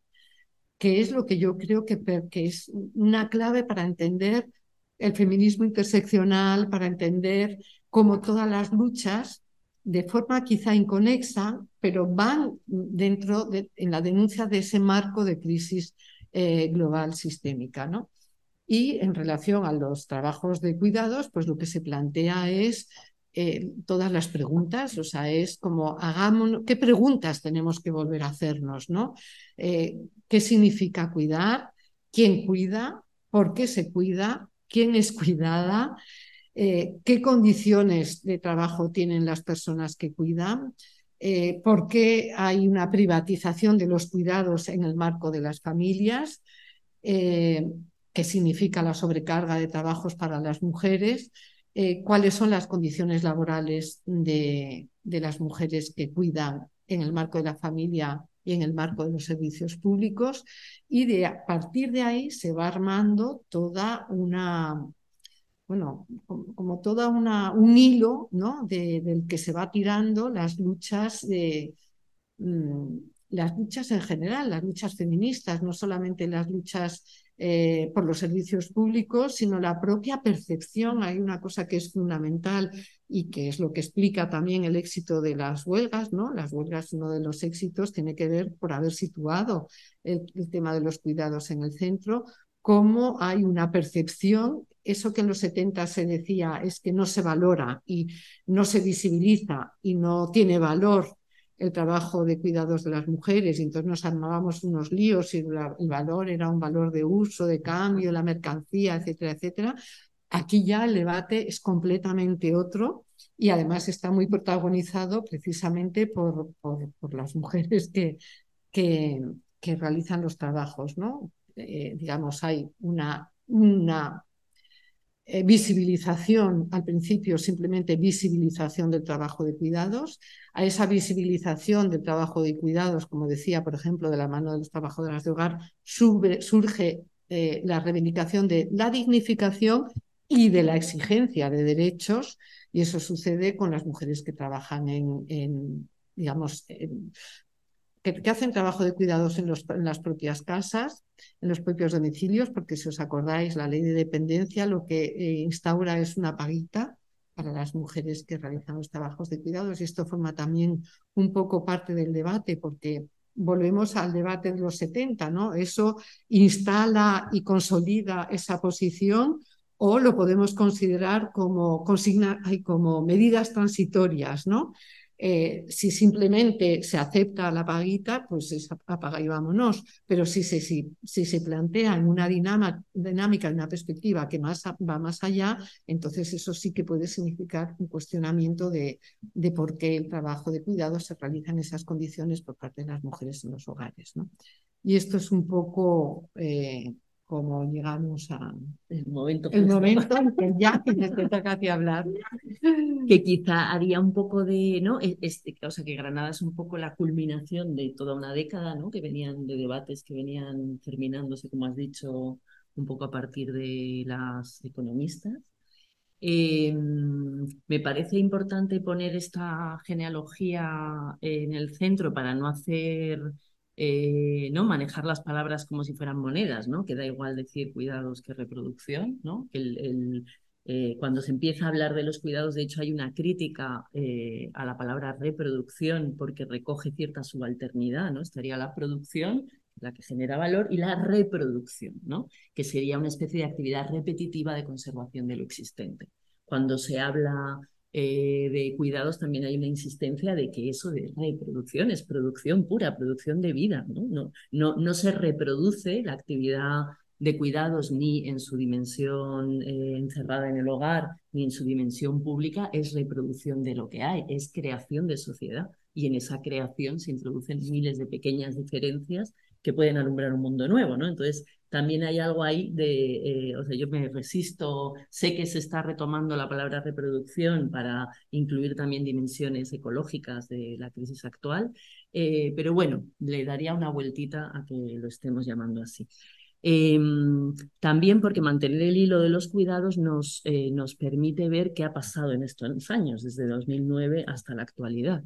que es lo que yo creo que, que es una clave para entender el feminismo interseccional, para entender cómo todas las luchas, de forma quizá inconexa, pero van dentro de en la denuncia de ese marco de crisis eh, global sistémica. ¿no? Y en relación a los trabajos de cuidados, pues lo que se plantea es eh, todas las preguntas, o sea, es como hagamos, ¿qué preguntas tenemos que volver a hacernos? ¿no? Eh, ¿Qué significa cuidar? ¿Quién cuida? ¿Por qué se cuida? ¿Quién es cuidada? Eh, ¿Qué condiciones de trabajo tienen las personas que cuidan? ¿Por qué hay una privatización de los cuidados en el marco de las familias? Qué significa la sobrecarga de trabajos para las mujeres, eh, cuáles son las condiciones laborales de, de, las mujeres que cuidan en el marco de la familia y en el marco de los servicios públicos. Y de, a partir de ahí se va armando toda una, bueno, como, toda una, un hilo ¿no? del que se va tirando las luchas de... Mm, las luchas en general, las luchas feministas, no solamente las luchas eh, por los servicios públicos, sino la propia percepción. Hay una cosa que es fundamental y que es lo que explica también el éxito de las huelgas, ¿no? Las huelgas, uno de los éxitos tiene que ver por haber situado el, el tema de los cuidados en el centro, cómo hay una percepción, eso que en los 70 se decía es que no se valora y no se visibiliza y no tiene valor el trabajo de cuidados de las mujeres y entonces nos armábamos unos líos y el valor era un valor de uso, de cambio, la mercancía, etcétera, etcétera. Aquí ya el debate es completamente otro y además está muy protagonizado precisamente por, por, las mujeres que, que, que, realizan los trabajos, ¿no? Eh, digamos, hay una, una eh, visibilización, al principio simplemente visibilización del trabajo de cuidados, a esa visibilización del trabajo de cuidados, como decía, por ejemplo, de la mano de las trabajadoras de hogar, surge eh, la reivindicación de la dignificación y de la exigencia de derechos, y eso sucede con las mujeres que trabajan en, en digamos, en, que, hacen trabajo de cuidados en, las propias casas, en los propios domicilios, porque si os acordáis, la ley de dependencia lo que eh, instaura es una paguita para las mujeres que realizan los trabajos de cuidados y esto forma también un poco parte del debate porque volvemos al debate de los 70, ¿no? Eso instala y consolida esa posición o lo podemos considerar como, consigna, como medidas transitorias, ¿no? Eh, si simplemente se acepta la paguita, pues es apaga y vámonos. Pero si se, si, si se plantea en una dinámica, dinámica, en una perspectiva que más, va más allá, entonces eso sí que puede significar un cuestionamiento de, de por qué el trabajo de cuidado se realiza en esas condiciones por parte de las mujeres en los hogares. ¿no? Y esto es un poco eh, como llegamos a el momento, el momento en que ya te toca a hablar. Que quizá haría un poco de, ¿no? Este, o sea, que Granada es un poco la culminación de toda una década, ¿no? Que venían de debates que venían terminándose, como has dicho, un poco a partir de las economistas. Em, me parece importante poner esta genealogía en el centro para no hacer, eh, ¿no? Manejar las palabras como si fueran monedas, ¿no? Que da igual decir cuidados que reproducción, ¿no? El, eh, cuando se empieza a hablar de los cuidados, de hecho, hay una crítica eh, a la palabra reproducción porque recoge cierta subalternidad, ¿no? Estaría la producción, la que genera valor, y la reproducción, ¿no? Que sería una especie de actividad repetitiva de conservación de lo existente. Cuando se habla eh, de cuidados también hay una insistencia de que eso de reproducción es producción pura, producción de vida, ¿no? No, no, no se reproduce la actividad de cuidados ni en su dimensión eh, encerrada en el hogar, ni en su dimensión pública, es reproducción de lo que hay, es creación de sociedad. Y en esa creación se introducen miles de pequeñas diferencias que pueden alumbrar un mundo nuevo, ¿no? Entonces, también hay algo ahí de, eh, o sea, yo me resisto, sé que se está retomando la palabra reproducción para incluir también dimensiones ecológicas de la crisis actual, eh, pero bueno, le daría una vueltita a que lo estemos llamando así. Em, también porque mantener el hilo de los cuidados nos, eh, nos permite ver qué ha pasado en estos años, desde 2009 hasta la actualidad.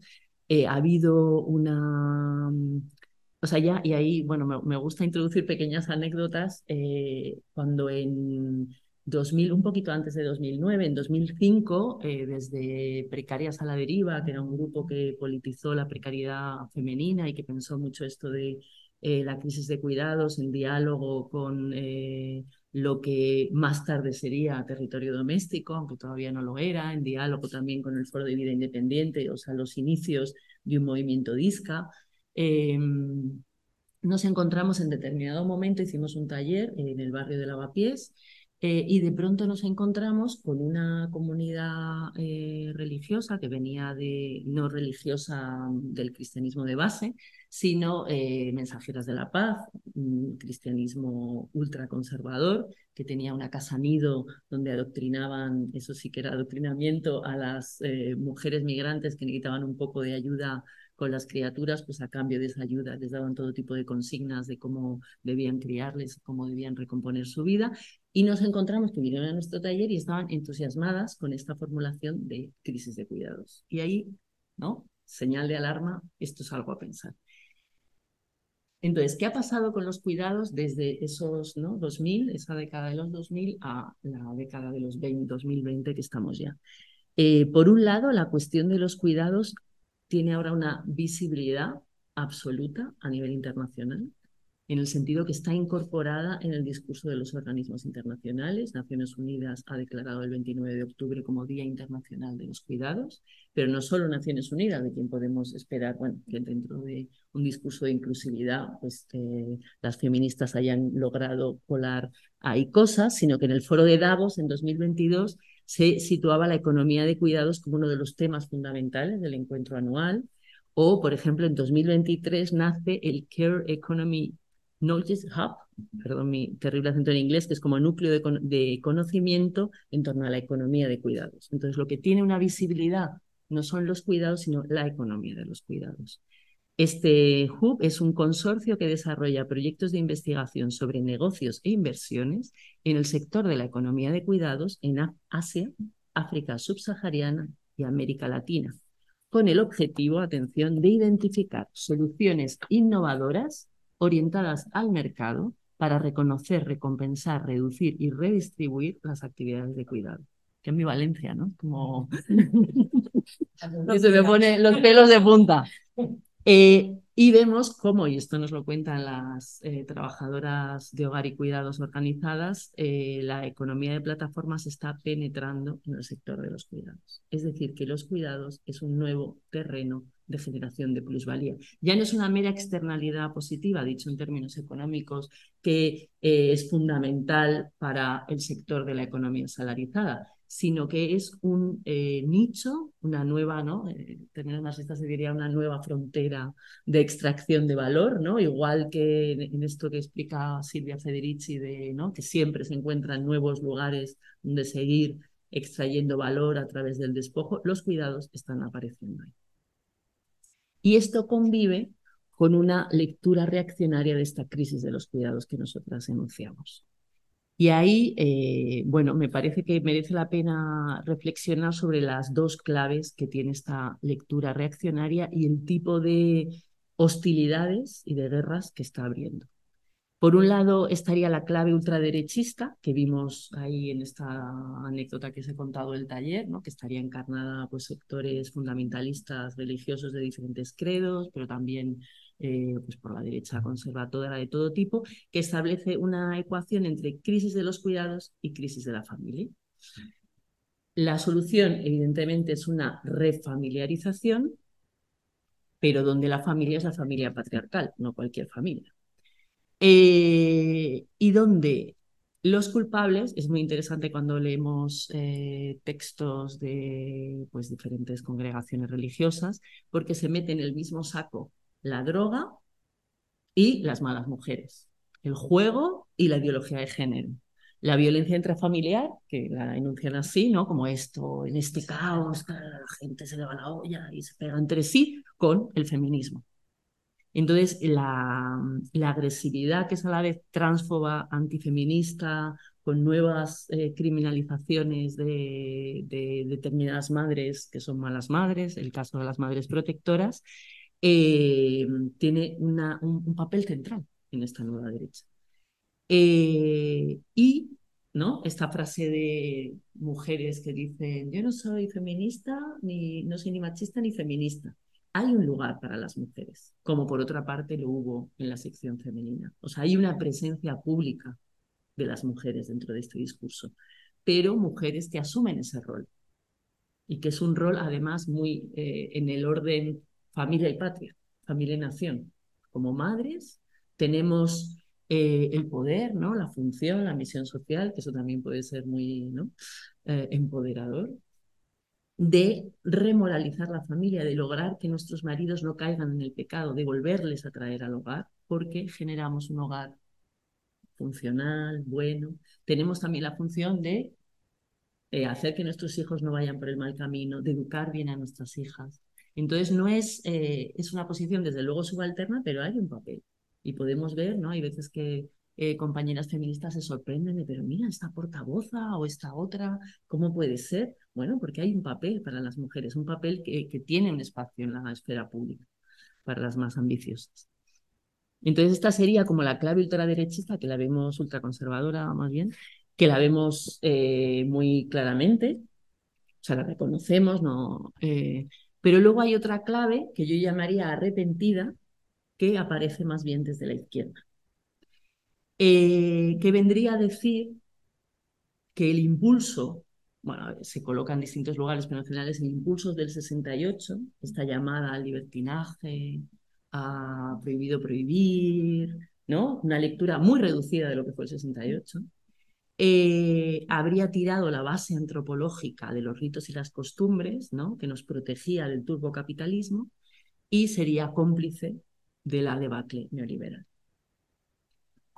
Ha habido una... O sea, ya, y ahí, bueno, me, gusta introducir pequeñas anécdotas. Eh, cuando en 2000, un poquito antes de 2009, en 2005, desde Precarias a la Deriva, que era un grupo que politizó la precariedad femenina y que pensó mucho esto de eh, la crisis de cuidados en diálogo con eh, lo que más tarde sería territorio doméstico, aunque todavía no lo era, en diálogo también con el Foro de Vida Independiente, o sea, los inicios de un movimiento DISCA. Em, nos encontramos en determinado momento, hicimos un taller en el barrio de Lavapiés eh, y de pronto nos encontramos con una comunidad religiosa que venía de, no religiosa del cristianismo de base, sino eh, mensajeras de la paz, un cristianismo ultraconservador que tenía una casa nido donde adoctrinaban, eso sí que era adoctrinamiento, a las eh, mujeres migrantes que necesitaban un poco de ayuda con las criaturas, pues a cambio de esa ayuda les daban todo tipo de consignas de cómo debían criarles, cómo debían recomponer su vida. Y nos encontramos que vinieron a nuestro taller y estaban entusiasmadas con esta formulación de crisis de cuidados. Y ahí, ¿no? Señal de alarma, esto es algo a pensar. Entonces, ¿qué ha pasado con los cuidados desde esos ¿no? 2000, esa década de los 2000, a la década de los 20, 2020 que estamos ya? Eh, por un lado, la cuestión de los cuidados tiene ahora una visibilidad absoluta a nivel internacional en el sentido que está incorporada en el discurso de los organismos internacionales. Naciones Unidas ha declarado el 29 de octubre como Día Internacional de los Cuidados, pero no solo Naciones Unidas, de quien podemos esperar, bueno, que dentro de un discurso de inclusividad, pues las feministas hayan logrado colar ahí cosas, sino que en el foro de Davos en 2022 se situaba la economía de cuidados como uno de los temas fundamentales del encuentro anual. O, por ejemplo, en 2023 nace el Care Economy Knowledge Hub, perdón mi terrible acento en inglés, que es como núcleo de, conocimiento en torno a la economía de cuidados. Entonces, lo que tiene una visibilidad no son los cuidados, sino la economía de los cuidados. Este hub es un consorcio que desarrolla proyectos de investigación sobre negocios e inversiones en el sector de la economía de cuidados en Asia, África subsahariana y América Latina, con el objetivo, atención, de identificar soluciones innovadoras orientadas al mercado para reconocer, recompensar, reducir y redistribuir las actividades de cuidado. Qué ambivalencia, ¿no? Como... se me pone los pelos de punta. Eh, y vemos cómo, y esto nos lo cuentan las eh, trabajadoras de hogar y cuidados organizadas, eh, la economía de plataformas está penetrando en el sector de los cuidados. Es decir, que los cuidados es un nuevo terreno de generación de plusvalía. Ya no es una mera externalidad positiva, dicho en términos económicos, que es fundamental para el sector de la economía salarizada, sino que es un eh, nicho, una nueva, ¿no? Eh, en términos marxistas se diría una nueva frontera de extracción de valor, ¿no? Igual que en, esto que explica Silvia Federici, de, ¿no? que siempre se encuentran nuevos lugares donde seguir extrayendo valor a través del despojo, los cuidados están apareciendo ahí. Y esto convive con una lectura reaccionaria de esta crisis de los cuidados que nosotras enunciamos. Y ahí, eh, bueno, me parece que merece la pena reflexionar sobre las dos claves que tiene esta lectura reaccionaria y el tipo de hostilidades y de guerras que está abriendo. Por un lado estaría la clave ultraderechista, que vimos ahí en esta anécdota que os he contado del taller, ¿no? que estaría encarnada por pues, sectores fundamentalistas religiosos de diferentes credos, pero también eh, pues por la derecha conservadora de todo tipo, que establece una ecuación entre crisis de los cuidados y crisis de la familia. La solución, evidentemente, es una refamiliarización, pero donde la familia es la familia patriarcal, no cualquier familia. Eh, y donde los culpables, es muy interesante cuando leemos eh, textos de pues, diferentes congregaciones religiosas, porque se mete en el mismo saco la droga y las malas mujeres, el juego y la ideología de género. La violencia intrafamiliar, que la enuncian así, ¿no? Como esto, en este caos, la gente se le va la olla y se pega entre sí, con el feminismo. Entonces, la, agresividad que es a la vez transfoba, antifeminista, con nuevas eh, criminalizaciones de, determinadas madres que son malas madres, el caso de las madres protectoras, eh, tiene un, papel central en esta nueva derecha. Eh, y ¿no? esta frase de mujeres que dicen, yo no soy feminista, ni, no soy ni machista ni feminista hay un lugar para las mujeres, como por otra parte lo hubo en la sección femenina. O sea, hay una presencia pública de las mujeres dentro de este discurso, pero mujeres que asumen ese rol y que es un rol además muy eh, en el orden familia y patria, familia y nación. Como madres tenemos eh, el poder, ¿no? la función, la misión social, que eso también puede ser muy. Eh, empoderador, de remoralizar la familia, de lograr que nuestros maridos no caigan en el pecado, de volverles a traer al hogar, porque generamos un hogar funcional, bueno. Tenemos también la función de eh, hacer que nuestros hijos no vayan por el mal camino, de educar bien a nuestras hijas. Entonces no es, eh, es una posición desde luego subalterna, pero hay un papel. Y podemos ver, ¿no? Hay veces que eh, compañeras feministas se sorprenden de, pero mira, esta portavoza o esta otra, ¿cómo puede ser? Bueno, porque hay un papel para las mujeres, un papel que, que tiene un espacio en la esfera pública para las más ambiciosas. Entonces esta sería como la clave ultraderechista, que la vemos ultraconservadora más bien, que la vemos eh, muy claramente, o sea, la reconocemos, no, pero luego hay otra clave que yo llamaría arrepentida, que aparece más bien desde la izquierda. Eh, que vendría a decir que el impulso, bueno, se coloca en distintos lugares, pero es el impulso del 68, esta llamada al libertinaje, a prohibido prohibir, ¿no? Una lectura muy reducida de lo que fue el 68. Eh, habría tirado la base antropológica de los ritos y las costumbres, ¿no? que nos protegía del turbocapitalismo, y sería cómplice de la debacle neoliberal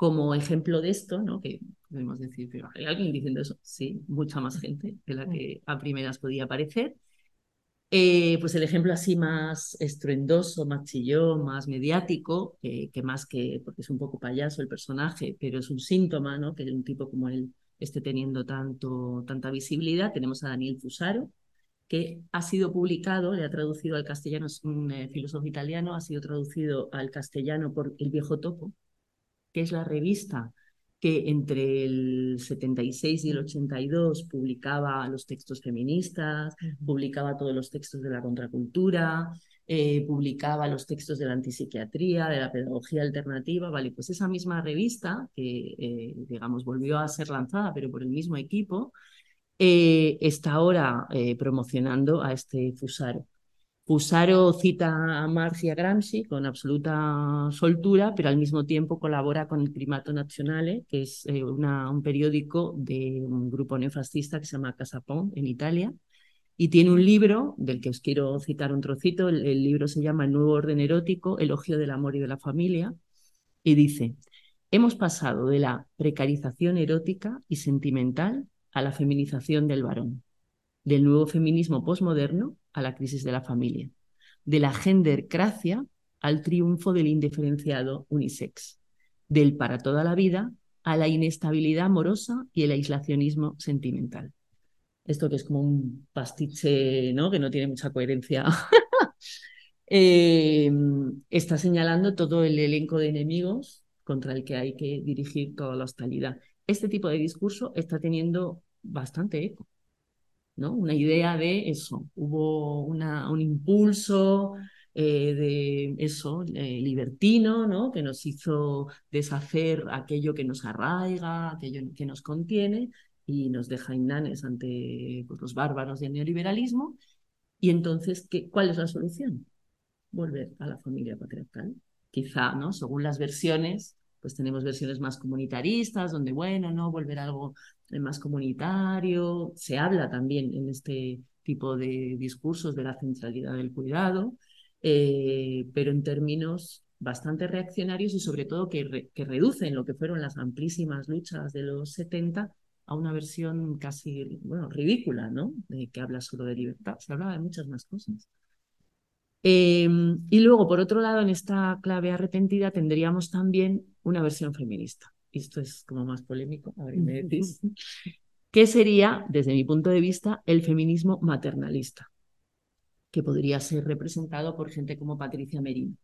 como ejemplo de esto, ¿no? que podemos decir, ¿hay alguien diciendo eso? Sí, mucha más gente de la que a primeras podía parecer. Eh, pues el ejemplo así más estruendoso, más chillón, más mediático, que más que, porque es un poco payaso el personaje, pero es un síntoma, ¿no? Que un tipo como él esté teniendo tanto, tanta visibilidad. Tenemos a Daniel Fusaro, que ha sido publicado, le ha traducido al castellano, es un eh, filósofo italiano, ha sido traducido al castellano por El Viejo Topo, que es la revista que entre el 76 y el 82 publicaba los textos feministas, publicaba todos los textos de la contracultura, eh, publicaba los textos de la antipsiquiatría, de la pedagogía alternativa, ¿vale? Pues esa misma revista, que eh, digamos volvió a ser lanzada, pero por el mismo equipo, eh, está ahora promocionando a este Fusaro. Fusaro cita a Marx y a Gramsci con absoluta soltura, pero al mismo tiempo colabora con el Primato Nazionale, que es eh, un periódico de un grupo neofascista que se llama Casapón en Italia, y tiene un libro del que os quiero citar un trocito. El, el libro se llama El nuevo orden erótico, elogio del amor y de la familia, y dice, hemos pasado de la precarización erótica y sentimental a la feminización del varón, del nuevo feminismo posmoderno a la crisis de la familia, de la gendercracia al triunfo del indiferenciado unisex, del para toda la vida a la inestabilidad amorosa y el aislacionismo sentimental. Esto que es como un pastiche, ¿no? Que no tiene mucha coherencia. Eh, está señalando todo el elenco de enemigos contra el que hay que dirigir toda la hostilidad. Este tipo de discurso está teniendo bastante eco. ¿No? Una idea de eso. Hubo una, un impulso eh, de eso, eh, libertino, ¿no? que nos hizo deshacer aquello que nos arraiga, aquello que nos contiene y nos deja innanes ante pues, los bárbaros del neoliberalismo. Y entonces, ¿qué, ¿cuál es la solución? Volver a la familia patriarcal. Quizá, ¿no? Según las versiones, pues tenemos versiones más comunitaristas, donde, bueno, ¿no? Volver a algo más comunitario. Se habla también en este tipo de discursos de la centralidad del cuidado, eh, pero en términos bastante reaccionarios y sobre todo que, que reducen lo que fueron las amplísimas luchas de los 70 a una versión casi, bueno, ridícula, ¿no? De que habla solo de libertad, se hablaba de muchas más cosas. Em, y luego, por otro lado, en esta clave arrepentida tendríamos también una versión feminista. Esto es como más polémico, a ver, me decís. ¿Qué sería, desde mi punto de vista, el feminismo maternalista? Que podría ser representado por gente como Patricia Merín.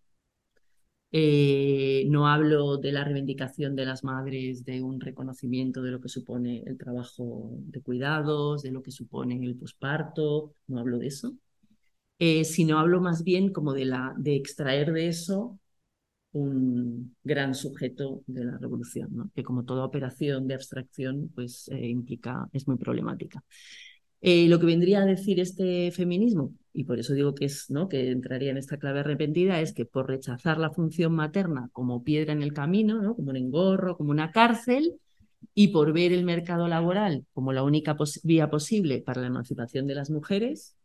Eh, no hablo de la reivindicación de las madres, de un reconocimiento de lo que supone el trabajo de cuidados, de lo que supone el posparto, no hablo de eso, eh, sino hablo más bien como de, la, de extraer de eso un gran sujeto de la revolución, que como toda operación de abstracción pues eh, implica, es muy problemática. Eh, lo que vendría a decir este feminismo, y por eso digo que, es, ¿no? que entraría en esta clave arrepentida, es que por rechazar la función materna como piedra en el camino, ¿no? como un engorro, como una cárcel, y por ver el mercado laboral como la única vía posible para la emancipación de las mujeres,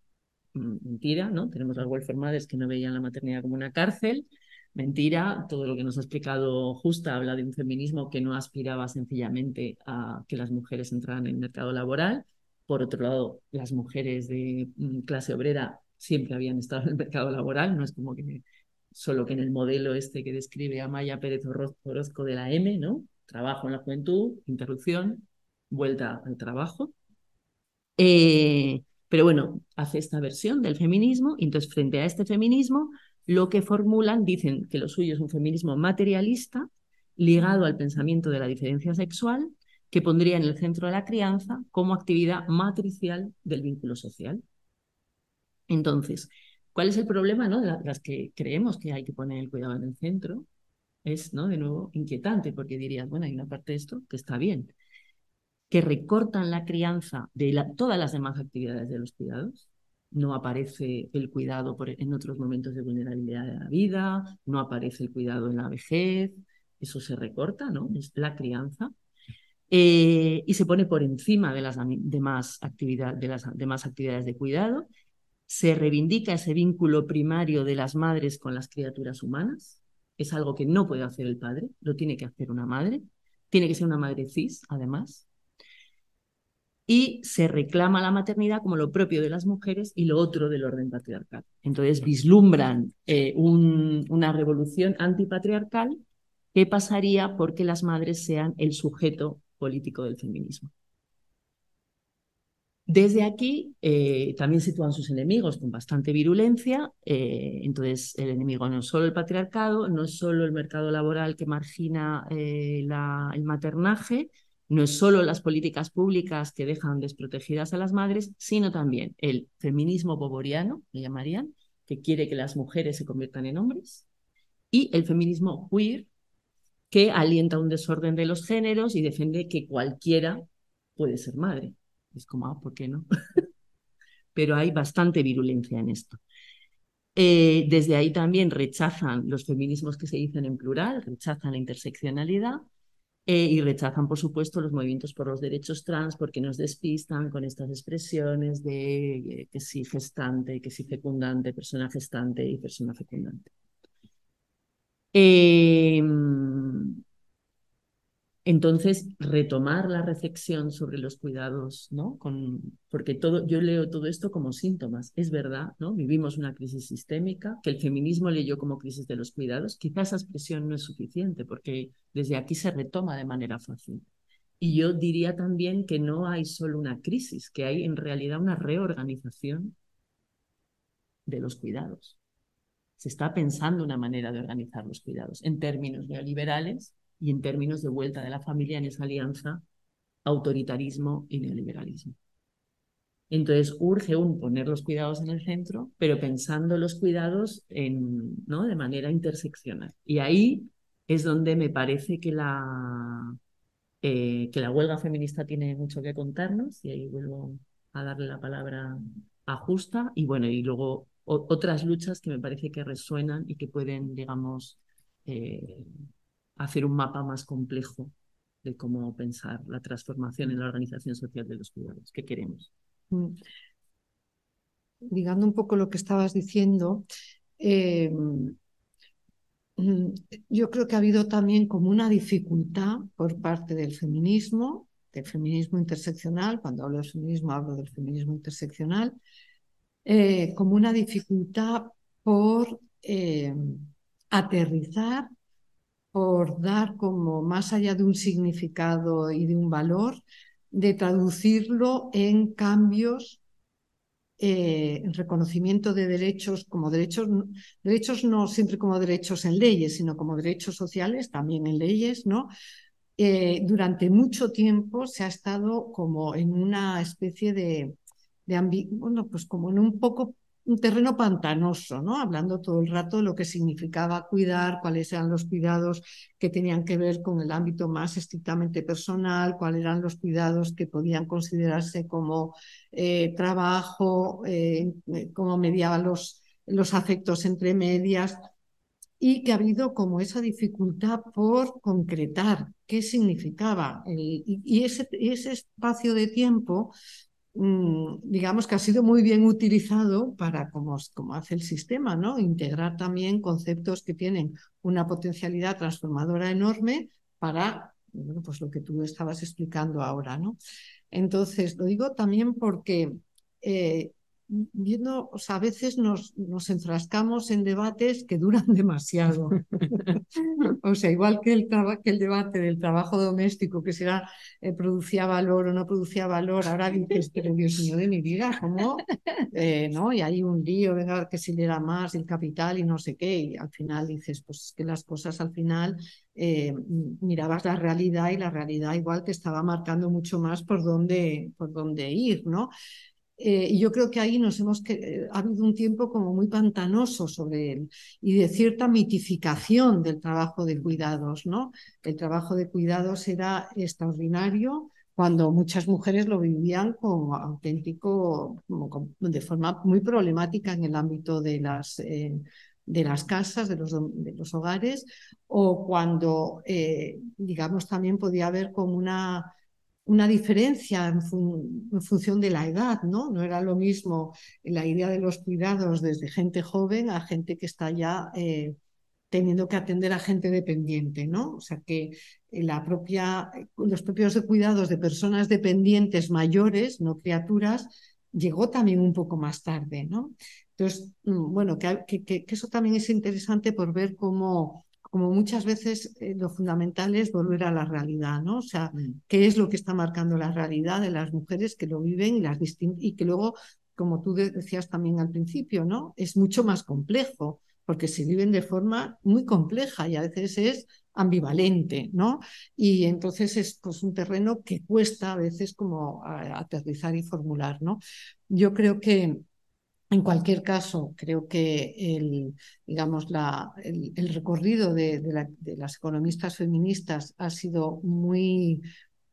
mm, mentira, ¿no? Tenemos las welfare mothers que no veían la maternidad como una cárcel, mentira, todo lo que nos ha explicado Justa habla de un feminismo que no aspiraba sencillamente a que las mujeres entraran en el mercado laboral, por otro lado, las mujeres de mm, clase obrera siempre habían estado en el mercado laboral, no es como que solo que en el modelo este que describe Amaya Pérez Orozco de la M, ¿no? Trabajo en la juventud, interrupción, vuelta al trabajo. Eh, pero bueno, hace esta versión del feminismo y entonces frente a este feminismo lo que formulan dicen que lo suyo es un feminismo materialista ligado al pensamiento de la diferencia sexual que pondría en el centro de la crianza como actividad matricial del vínculo social. Entonces, ¿cuál es el problema ¿no? de las que creemos que hay que poner el cuidado en el centro? Es, ¿no? de nuevo, inquietante, porque dirías, bueno, hay una parte de esto que está bien, que recortan la crianza de todas las demás actividades de los cuidados. No aparece el cuidado en otros momentos de vulnerabilidad de la vida, no aparece el cuidado en la vejez, eso se recorta, ¿no? Es la crianza. Eh, y se pone por encima de las demás, de las demás actividades de cuidado. Se reivindica ese vínculo primario de las madres con las criaturas humanas. Es algo que no puede hacer el padre, lo tiene que hacer una madre. Tiene que ser una madre cis, además. Y se reclama la maternidad como lo propio de las mujeres y lo otro del orden patriarcal. Entonces vislumbran eh, una revolución antipatriarcal que pasaría porque las madres sean el sujeto político del feminismo. Desde aquí eh, también sitúan sus enemigos con bastante virulencia. Eh, entonces, el enemigo no es solo el patriarcado, no es solo el mercado laboral que margina eh, el maternaje, no es solo las políticas públicas que dejan desprotegidas a las madres, sino también el feminismo boboriano, le llamarían, que quiere que las mujeres se conviertan en hombres, y el feminismo queer, que alienta un desorden de los géneros y defiende que cualquiera puede ser madre. Es como, ah, ¿por qué no? Pero hay bastante virulencia en esto. Eh, desde ahí también rechazan los feminismos que se dicen en plural, rechazan la interseccionalidad eh, y rechazan, por supuesto, los movimientos por los derechos trans porque nos despistan con estas expresiones de eh, que si gestante, que si fecundante, persona gestante y persona fecundante. Em, Entonces, retomar la reflexión sobre los cuidados, ¿no? Con, porque todo, yo leo todo esto como síntomas. Es verdad, ¿no? Vivimos una crisis sistémica, que el feminismo leyó como crisis de los cuidados. Quizás esa expresión no es suficiente, porque desde aquí se retoma de manera fácil. Y yo diría también que no hay solo una crisis, que hay en realidad una reorganización de los cuidados. Se está pensando una manera de organizar los cuidados en términos neoliberales y en términos de vuelta de la familia en esa alianza autoritarismo y neoliberalismo. Entonces urge un poner los cuidados en el centro, pero pensando los cuidados en, ¿no? de manera interseccional. Y ahí es donde me parece que la, eh, que la huelga feminista tiene mucho que contarnos, y ahí vuelvo a darle la palabra a Justa, y bueno, y luego otras luchas que me parece que resuenan y que pueden, digamos, eh, hacer un mapa más complejo de cómo pensar la transformación en la organización social de los cuidados que queremos. Mm. Ligando un poco lo que estabas diciendo, eh, mm, yo creo que ha habido también como una dificultad por parte del feminismo, del feminismo interseccional, cuando hablo del feminismo hablo del feminismo interseccional, eh, como una dificultad por eh, aterrizar por dar como más allá de un significado y de un valor, de traducirlo en cambios, eh, en reconocimiento de derechos como derechos, derechos no siempre como derechos en leyes, sino como derechos sociales, también en leyes, ¿no? Eh, durante mucho tiempo se ha estado como en una especie de, de bueno, pues como en un poco un terreno pantanoso, ¿no? Hablando todo el rato de lo que significaba cuidar, cuáles eran los cuidados que tenían que ver con el ámbito más estrictamente personal, cuáles eran los cuidados que podían considerarse como eh, trabajo, eh, cómo mediaban los, los afectos entre medias y que ha habido como esa dificultad por concretar qué significaba. y, ese, ese, espacio de tiempo digamos que ha sido muy bien utilizado para, como, como hace el sistema, ¿no? Integrar también conceptos que tienen una potencialidad transformadora enorme para, bueno, pues lo que tú estabas explicando ahora, ¿no? Entonces, lo digo también porque eh, viendo, o sea, a veces nos, nos enfrascamos en debates que duran demasiado. o sea, igual que el, debate del trabajo doméstico, que si era, eh, producía valor o no producía valor, ahora dices, pero Dios mío de mi vida, ¿cómo? Eh, ¿no? Y hay un lío, venga, que si le da más el capital y no sé qué, y al final dices, pues es que las cosas al final eh, mirabas la realidad y la realidad igual te estaba marcando mucho más por dónde, por dónde ir, ¿no? Eh, y yo creo que ahí nos hemos eh, ha habido un tiempo como muy pantanoso sobre él y de cierta mitificación del trabajo de cuidados, ¿no? El trabajo de cuidados era extraordinario cuando muchas mujeres lo vivían como auténtico, como, de forma muy problemática en el ámbito de las, eh, de las casas, de los, de los hogares, o cuando, digamos, también podía haber como una una diferencia en, función de la edad, ¿no? No era lo mismo la idea de los cuidados desde gente joven a gente que está ya eh, teniendo que atender a gente dependiente, ¿no? O sea que la propia, los propios cuidados de personas dependientes mayores, no criaturas, llegó también un poco más tarde, ¿no? Entonces, mm, bueno, que eso también es interesante por ver cómo como muchas veces eh, lo fundamental es volver a la realidad, ¿no? O sea, mm. qué es lo que está marcando la realidad de las mujeres que lo viven y, las y que luego, como tú decías también al principio, ¿no? Es mucho más complejo, porque se viven de forma muy compleja y a veces es ambivalente, ¿no? Y entonces es pues, un terreno que cuesta a veces como aterrizar y formular, ¿no? Yo creo que en cualquier caso, creo que el, digamos, la, el, recorrido de, las economistas feministas ha sido muy,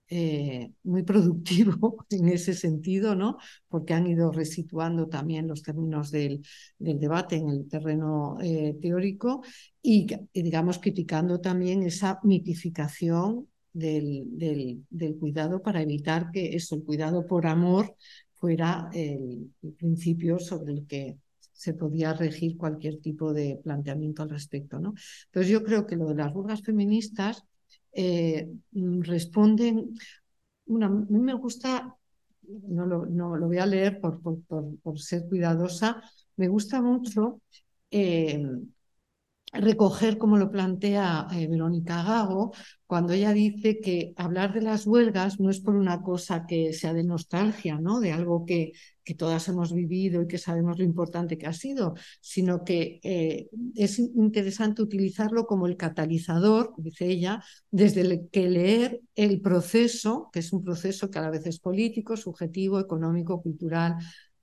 eh, muy productivo en ese sentido, ¿no? porque han ido resituando también los términos del, debate en el terreno eh, teórico y, digamos, criticando también esa mitificación del, del, cuidado para evitar que eso, el cuidado por amor, fuera el, principio sobre el que se podía regir cualquier tipo de planteamiento al respecto. ¿no? Entonces yo creo que lo de las burgas feministas eh, mm, responden, a mí me gusta, no lo, voy a leer por, ser cuidadosa, me gusta mucho eh, recoger como lo plantea eh, Verónica Gago, cuando ella dice que hablar de las huelgas no es por una cosa que sea de nostalgia, ¿no? de algo que, que todas hemos vivido y que sabemos lo importante que ha sido, sino que eh, es interesante utilizarlo como el catalizador, dice ella, desde el que leer el proceso, que es un proceso que a la vez es político, subjetivo, económico, cultural,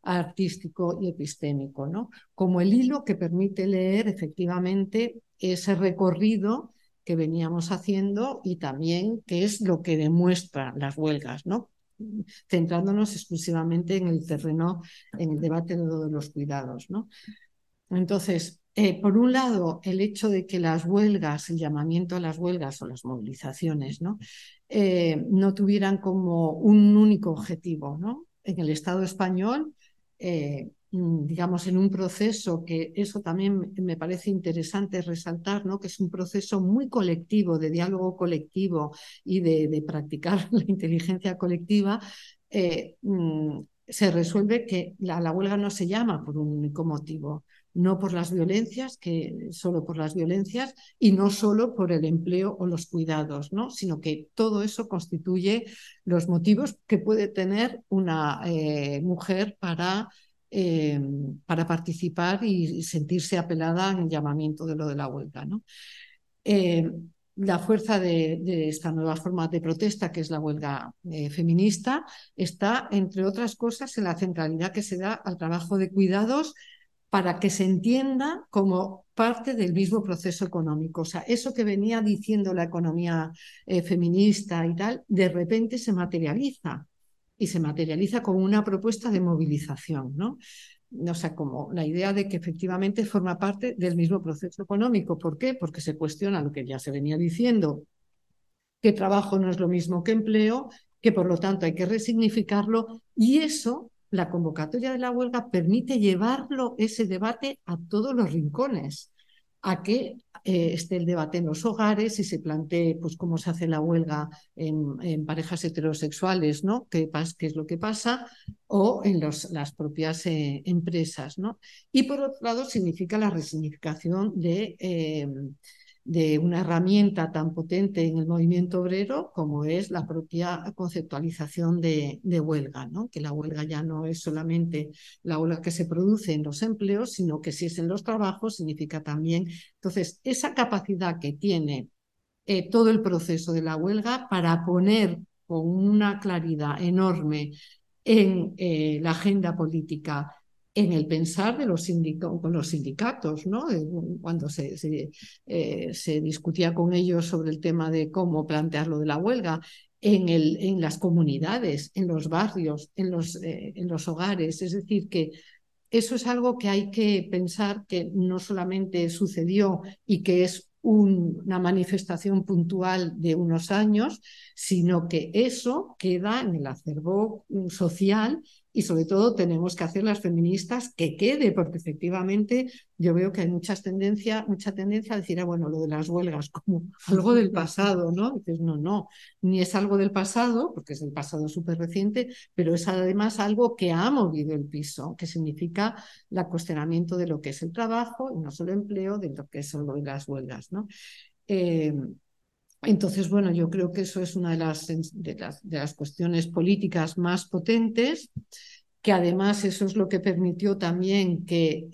artístico y epistémico, ¿no? Como el hilo que permite leer efectivamente ese recorrido que veníamos haciendo y también qué es lo que demuestran las huelgas, ¿no? centrándonos exclusivamente en el terreno, en el debate de los cuidados, ¿no? Entonces, eh, por un lado, el hecho de que las huelgas, el llamamiento a las huelgas o las movilizaciones, ¿no? Eh, no tuvieran como un único objetivo, ¿no? En el Estado español eh, mm, digamos, en un proceso que eso también me parece interesante resaltar, ¿no? que es un proceso muy colectivo, de diálogo colectivo y de, practicar la inteligencia colectiva, eh, mm, se resuelve que la, la, huelga no se llama por un único motivo, no por las violencias, que solo por las violencias y no solo por el empleo o los cuidados, ¿no? sino que todo eso constituye los motivos que puede tener una eh, mujer para, eh, para participar y sentirse apelada en el llamamiento de lo de la huelga. ¿no? Eh, la fuerza de, de, esta nueva forma de protesta, que es la huelga feminista, está, entre otras cosas, en la centralidad que se da al trabajo de cuidados para que se entienda como parte del mismo proceso económico. O sea, eso que venía diciendo la economía eh, feminista y tal, de repente se materializa y se materializa como una propuesta de movilización, ¿no? O sea, como la idea de que efectivamente forma parte del mismo proceso económico. ¿Por qué? Porque se cuestiona lo que ya se venía diciendo, que trabajo no es lo mismo que empleo, que por lo tanto hay que resignificarlo y eso la convocatoria de la huelga permite llevarlo, ese debate, a todos los rincones, a que eh, esté el debate en los hogares y se plantee pues, cómo se hace la huelga en, parejas heterosexuales, ¿no? ¿Qué, ¿Qué, es lo que pasa? O en las propias eh, empresas, ¿no? Y por otro lado, significa la resignificación de eh, de una herramienta tan potente en el movimiento obrero como es la propia conceptualización de, huelga, ¿no? que la huelga ya no es solamente la huelga que se produce en los empleos, sino que si es en los trabajos significa también. Entonces, esa capacidad que tiene eh, todo el proceso de la huelga para poner con una claridad enorme en eh, la agenda política en el pensar de los con los sindicatos, ¿no? cuando se, eh, se, discutía con ellos sobre el tema de cómo plantear lo de la huelga, en, el, en las comunidades, en los barrios, en los, eh, en los hogares. Es decir, que eso es algo que hay que pensar que no solamente sucedió y que es una manifestación puntual de unos años, sino que eso queda en el acervo social y sobre todo tenemos que hacer las feministas que quede, porque efectivamente yo veo que hay muchas tendencia, mucha tendencia a decir, ah, bueno, lo de las huelgas como algo del pasado, ¿no? dices, no, no, ni es algo del pasado, porque es el pasado súper reciente, pero es además algo que ha movido el piso, que significa el cuestionamiento de lo que es el trabajo, y no solo empleo, de lo que son las huelgas, ¿no? Eh, entonces, bueno, yo creo que eso es una de las, de las, cuestiones políticas más potentes, que además eso es lo que permitió también que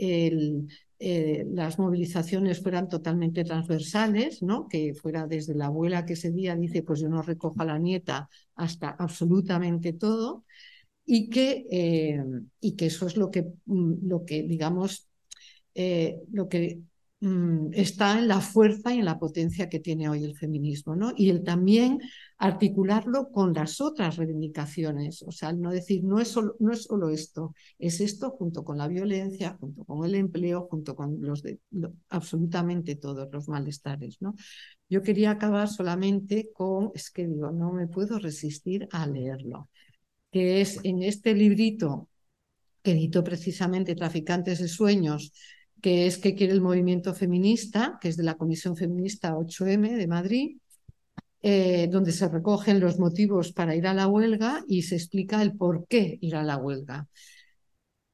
eh, las movilizaciones fueran totalmente transversales, ¿no? que fuera desde la abuela que ese día dice, pues yo no recojo a la nieta, hasta absolutamente todo, y que, eh, y que eso es lo que, mm, lo que digamos, eh, lo que está en la fuerza y en la potencia que tiene hoy el feminismo, ¿no? Y el también articularlo con las otras reivindicaciones, o sea, no decir, no es, solo, no es solo esto, es esto junto con la violencia, junto con el empleo, junto con los de, absolutamente todos los malestares, ¿no? Yo quería acabar solamente con, es que digo, no me puedo resistir a leerlo, que es en este librito que editó precisamente Traficantes de Sueños, que es que quiere el movimiento feminista, que es de la Comisión Feminista 8M de Madrid, eh, donde se recogen los motivos para ir a la huelga y se explica el por qué ir a la huelga.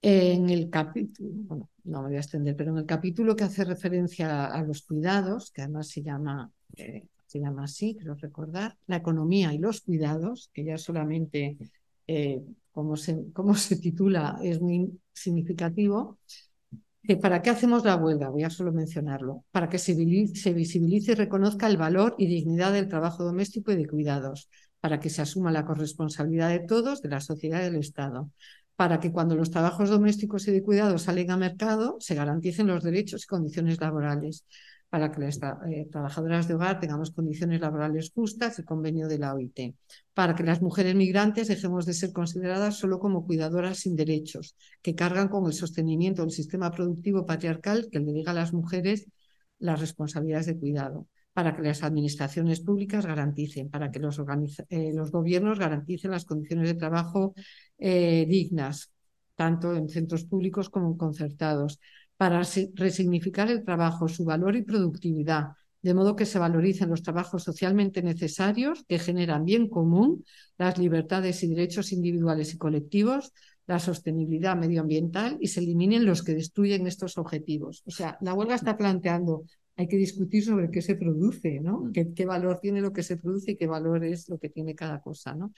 En el capítulo, bueno, no me voy a extender, pero en el capítulo que hace referencia a, los cuidados, que además se llama, eh, se llama así, creo recordar, la economía y los cuidados, que ya solamente eh, como, se, como se titula es muy significativo, ¿Para qué hacemos la huelga? Voy a solo mencionarlo. Para que se visibilice y reconozca el valor y dignidad del trabajo doméstico y de cuidados, para que se asuma la corresponsabilidad de todos, de la sociedad y del Estado, para que cuando los trabajos domésticos y de cuidados salen a mercado se garanticen los derechos y condiciones laborales, para que las eh, trabajadoras de hogar tengamos condiciones laborales justas, el convenio de la OIT, para que las mujeres migrantes dejemos de ser consideradas solo como cuidadoras sin derechos, que cargan con el sostenimiento del sistema productivo patriarcal que le diga a las mujeres las responsabilidades de cuidado, para que las administraciones públicas garanticen, para que los, eh, gobiernos garanticen las condiciones de trabajo eh, dignas, tanto en centros públicos como en concertados, para resignificar el trabajo, su valor y productividad, de modo que se valoricen los trabajos socialmente necesarios que generan bien común, las libertades y derechos individuales y colectivos, la sostenibilidad medioambiental y se eliminen los que destruyen estos objetivos. O sea, la huelga está planteando, hay que discutir sobre qué se produce, ¿no? Mm. ¿Qué, qué valor tiene lo que se produce y qué valor es lo que tiene cada cosa, ¿no?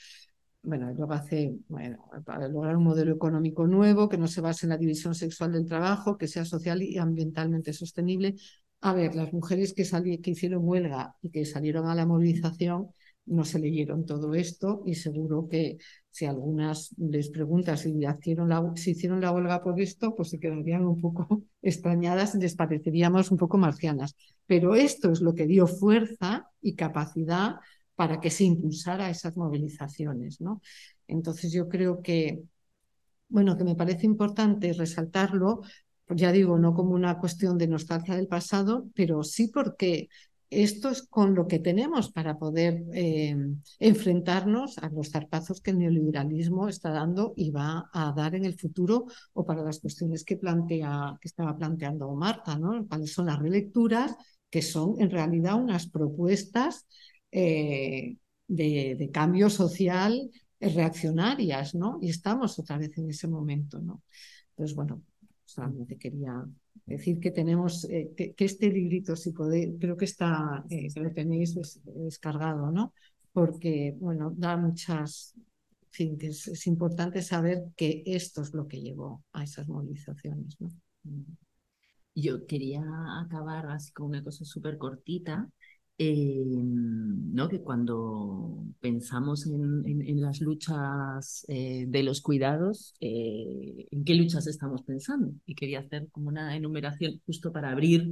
Bueno, luego hace, bueno, para lograr un modelo económico nuevo que no se base en la división sexual del trabajo, que sea social y ambientalmente sostenible. A ver, las mujeres que, que hicieron huelga y que salieron a la movilización no se leyeron todo esto y seguro que si algunas les preguntas si, hicieron la, si hicieron la huelga por esto, pues se quedarían un poco extrañadas y les pareceríamos un poco marcianas. Pero esto es lo que dio fuerza y capacidad para que se impulsara esas movilizaciones. ¿no? Entonces yo creo que, bueno, que me parece importante resaltarlo, ya digo, no como una cuestión de nostalgia del pasado, pero sí porque esto es con lo que tenemos para poder eh, enfrentarnos a los zarpazos que el neoliberalismo está dando y va a dar en el futuro o para las cuestiones que, plantea, que estaba planteando Marta, ¿no? cuáles son las relecturas, que son en realidad unas propuestas eh, de, cambio social reaccionarias, ¿no? Y estamos otra vez en ese momento, ¿no? Entonces, bueno, solamente quería decir que tenemos, eh, que, este librito, si podéis, creo que está, eh, lo tenéis descargado, ¿no? Porque, bueno, da muchas, que es, importante saber que esto es lo que llevó a esas movilizaciones, ¿no? Yo quería acabar así con una cosa súper cortita, Em, ¿no? que cuando pensamos en, las luchas eh, de los cuidados, eh, ¿en qué luchas estamos pensando? Y quería hacer como una enumeración justo para abrir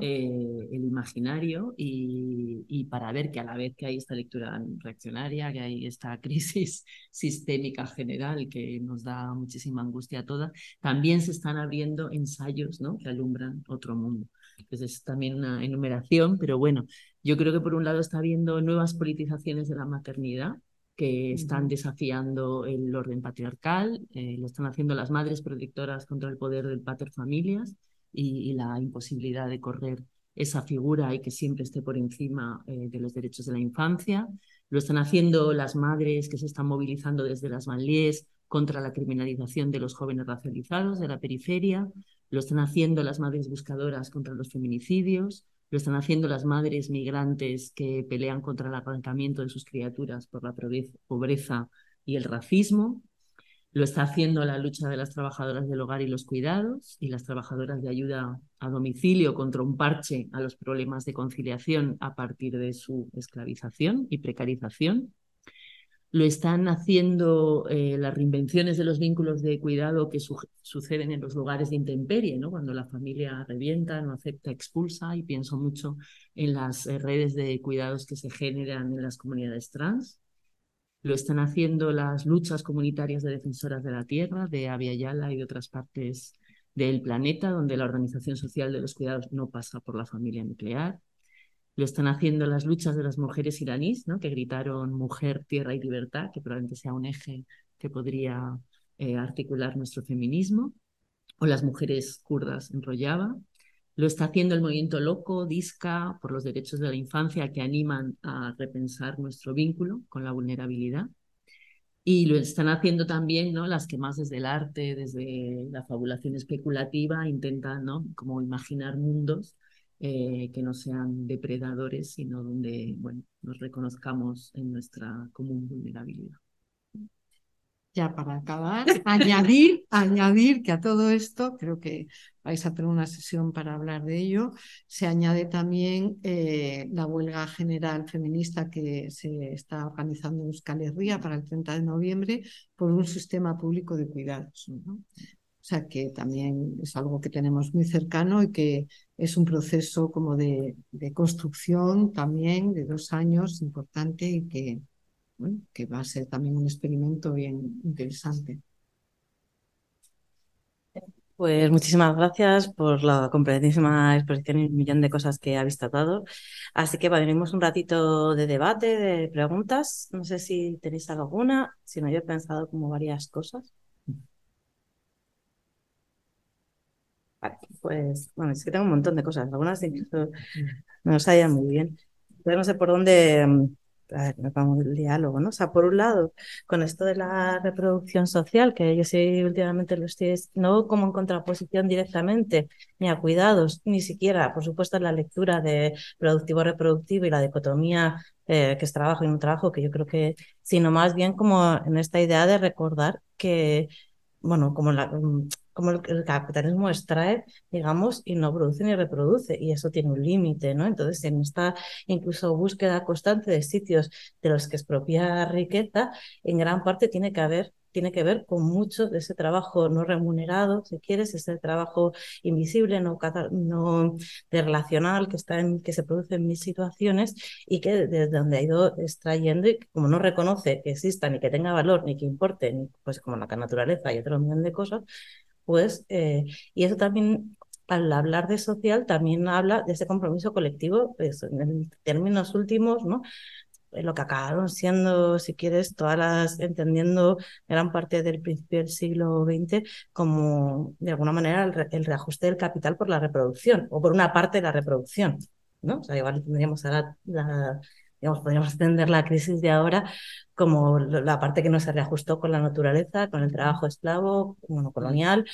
eh, el imaginario y, y, para ver que a la vez que hay esta lectura reaccionaria, que hay esta crisis sistémica general que nos da muchísima angustia a todas, también se están abriendo ensayos ¿no? que alumbran otro mundo. Entonces es también una enumeración, pero bueno, yo creo que por un lado está habiendo nuevas politizaciones de la maternidad que están desafiando el orden patriarcal, eh, lo están haciendo las madres protectoras contra el poder del pater familias y, la imposibilidad de correr esa figura y que siempre esté por encima eh, de los derechos de la infancia. Lo están haciendo las madres que se están movilizando desde las banlieues contra la criminalización de los jóvenes racializados de la periferia. Lo están haciendo las madres buscadoras contra los feminicidios lo están haciendo las madres migrantes que pelean contra el arrancamiento de sus criaturas por la pobreza y el racismo. Lo está haciendo la lucha de las trabajadoras del hogar y los cuidados y las trabajadoras de ayuda a domicilio contra un parche a los problemas de conciliación a partir de su esclavización y precarización lo están haciendo eh, las reinvenciones de los vínculos de cuidado que suceden en los lugares de intemperie, ¿no? cuando la familia revienta, no acepta, expulsa, y pienso mucho en las eh, redes de cuidados que se generan en las comunidades trans. Lo están haciendo las luchas comunitarias de defensoras de la tierra, de Yala y de otras partes del planeta, donde la organización social de los cuidados no pasa por la familia nuclear lo están haciendo las luchas de las mujeres iraníes, ¿no? que gritaron mujer, tierra y libertad, que probablemente sea un eje que podría eh, articular nuestro feminismo, o las mujeres kurdas en Rojava. Lo está haciendo el movimiento loco, DISCA, por los derechos de la infancia, que animan a repensar nuestro vínculo con la vulnerabilidad. Y lo están haciendo también ¿no? las que más desde el arte, desde la fabulación especulativa, intentan ¿no? como imaginar mundos eh, que no sean depredadores, sino donde bueno, nos reconozcamos en nuestra común vulnerabilidad ya para acabar, añadir, añadir que a todo esto, creo que vais a tener una sesión para hablar de ello, se añade también eh, la huelga general feminista que se está organizando en Euskal Herria para el 30 de noviembre por un sistema público de cuidados. O sea que también es algo que tenemos muy cercano y que es un proceso como de, de construcción también de dos años importante y que que va a ser también un experimento bien interesante. Pues muchísimas gracias por la completísima exposición y un millón de cosas que habéis tratado. Así que venimos un ratito de debate, de preguntas. No sé si tenéis alguna, si no, yo he pensado como varias cosas. Vale, pues bueno, es que tengo un montón de cosas, algunas incluso no nos hallan muy bien. Entonces no sé por dónde mm, a ver, me pongo el diálogo, ¿no? O sea, por un lado, con esto de la reproducción social, que yo sí últimamente lo estoy, no como en contraposición directamente, ni a cuidados, ni siquiera, por supuesto, la lectura de productivo-reproductivo y la dicotomía eh, que es trabajo y no trabajo, que yo creo que, sino más bien como en esta idea de recordar que, bueno, como la, mm, como el, capitalismo extrae, digamos, y no produce ni reproduce, y eso tiene un límite, ¿no? Entonces, en esta incluso búsqueda constante de sitios de los que expropia riqueza, en gran parte tiene que haber tiene que ver con mucho de ese trabajo no remunerado, si quieres, ese trabajo invisible, no, no de relacional que, está en, que se produce en mis situaciones y que desde donde ha ido extrayendo y como no reconoce que exista ni que tenga valor ni que importe, pues como la naturaleza y otro millón de cosas, pues, eh, y eso también, al hablar de social, también habla de ese compromiso colectivo, pues, en términos últimos, ¿no? lo que acabaron siendo, si quieres, todas las, entendiendo gran parte del principio del siglo XX como, de alguna manera, el, reajuste del capital por la reproducción, o por una parte de la reproducción, ¿no? O sea, igual tendríamos ahora la podríamos entender la crisis de ahora como la parte que no se reajustó con la naturaleza, con el trabajo esclavo, bueno, colonial,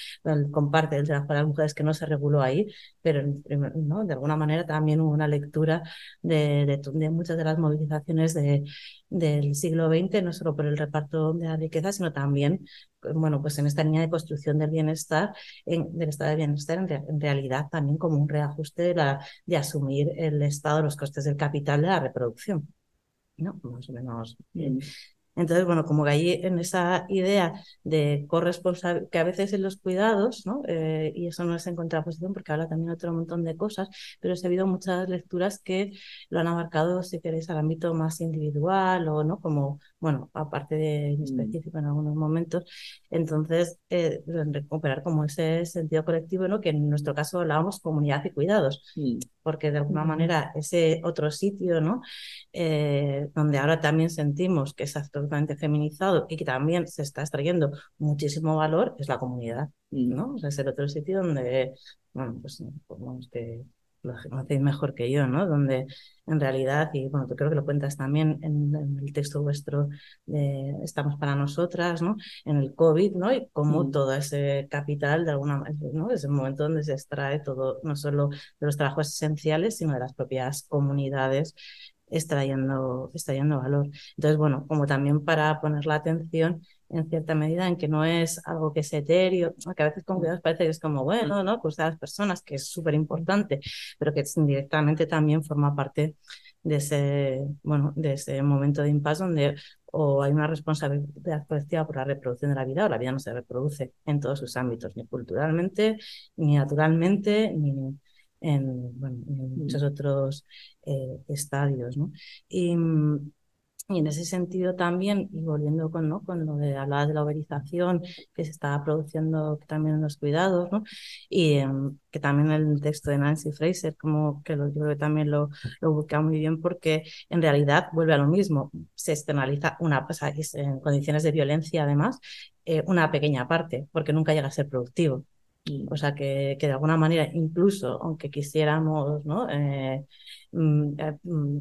con parte del trabajo de las mujeres que no se reguló ahí, pero de alguna manera también hubo una lectura de, muchas de las movilizaciones de, del siglo XX, no solo por el reparto de la riqueza, sino también bueno, pues en esta línea de construcción del bienestar, en, del estado de bienestar, en, realidad también como un reajuste de, la, de asumir el Estado, los costes del capital de la reproducción. ¿no? Más o menos. Entonces, bueno, como que ahí en esa idea de corresponsabilidad, que a veces en los cuidados, ¿no? Eh, y eso no es en contraposición porque habla también otro montón de cosas, pero ha habido muchas lecturas que lo han abarcado, si queréis, al ámbito más individual o, ¿no? Como, bueno, aparte de mm. específico en algunos momentos. Entonces, eh, recuperar como ese sentido colectivo, ¿no? Que en nuestro caso hablábamos comunidad y cuidados, porque de alguna manera ese otro sitio, ¿no? Eh, donde ahora también sentimos que es absolutamente feminizado y que también se está extrayendo muchísimo valor, es la comunidad, ¿no? O sea, es el otro sitio donde, bueno, pues, pues que lo hacéis mejor que yo, ¿no? Donde en realidad, y bueno, creo que lo cuentas también en, el texto vuestro de Estamos para nosotras, ¿no? En el COVID, ¿no? Y cómo todo ese capital, de alguna manera, ¿no? Es el momento donde se extrae todo, no solo de los trabajos esenciales, sino de las propias comunidades extrayendo, extrayendo valor. Entonces, bueno, como también para poner la atención en cierta medida en que no es algo que es etéreo, que a veces con cuidados parece que es como, bueno, ¿no? Pues de las personas, que es súper importante, pero que indirectamente también forma parte de ese, bueno, de ese momento de impasse donde o hay una responsabilidad colectiva por la reproducción de la vida o la vida no se reproduce en todos sus ámbitos, ni culturalmente, ni naturalmente, ni en, bueno, en muchos otros eh, estadios. ¿no? Y, y en ese sentido también, y volviendo con, ¿no? con lo de hablar de la uberización que se está produciendo también en los cuidados, ¿no? y em, que también el texto de Nancy Fraser, como que lo, yo creo que también lo, lo busca muy bien porque en realidad vuelve a lo mismo, se externaliza una, o en condiciones de violencia además, eh, una pequeña parte, porque nunca llega a ser productivo. O sea, que, que, de alguna manera, incluso aunque quisiéramos ¿no? Eh, mm, eh, mm,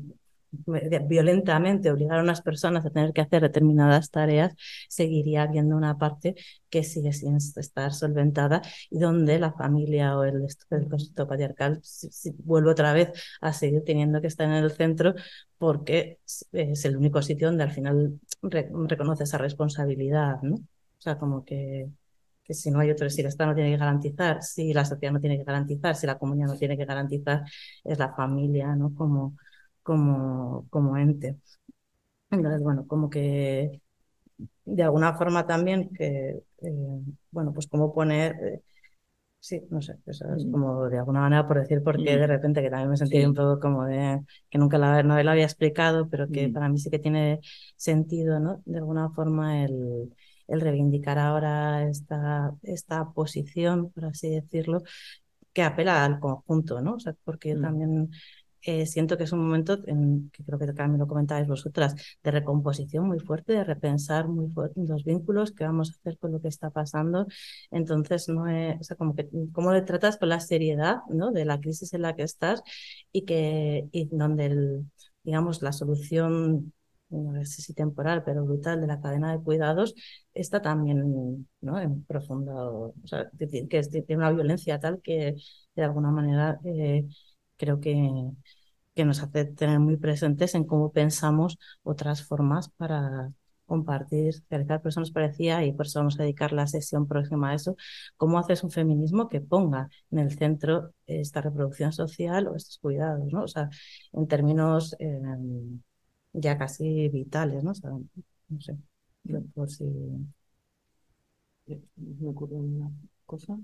violentamente obligar a unas personas a tener que hacer determinadas tareas, seguiría habiendo una parte que sigue sin estar solventada y donde la familia o el, el concepto patriarcal vuelve otra vez a seguir teniendo que estar en el centro porque es el único sitio donde al final reconoce esa responsabilidad, ¿no? O sea, como que, que si no hay otro, si el Estado no tiene que garantizar, si la sociedad no tiene que garantizar, si la comunidad no tiene que garantizar, es la familia, ¿no? Como, como, como ente. Entonces, bueno, como que de alguna forma también que, eh, bueno, pues como poner, eh, sí, no sé, eso es mm. como de alguna manera por decir porque de mm. repente que también me sentí un poco como de que nunca la, no lo había explicado, pero que mm. para mí sí que tiene sentido, ¿no? De alguna forma el, el reivindicar ahora esta, esta posición, por así decirlo, que apela al conjunto, ¿no? O sea, porque también eh, siento que es un momento, en, que creo que también lo comentáis vosotras, de recomposición muy fuerte, de repensar muy fuerte los vínculos que vamos a hacer con lo que está pasando. Entonces, no es, o sea, como que, cómo le tratas con la seriedad, ¿no? De la crisis en la que estás y que, y donde el, digamos, la solución no sé si temporal, pero brutal de la cadena de cuidados, está también ¿no? en profundo, o sea, que tiene una violencia tal que de alguna manera eh, creo que, que nos hace tener muy presentes en cómo pensamos otras formas para compartir, realizar personas parecía y por eso vamos a dedicar la sesión próxima a eso, cómo haces un feminismo que ponga en el centro esta reproducción social o estos cuidados, ¿no? O sea, en términos em, ya casi vitales, ¿no? No sé, por si me ocurre una cosa.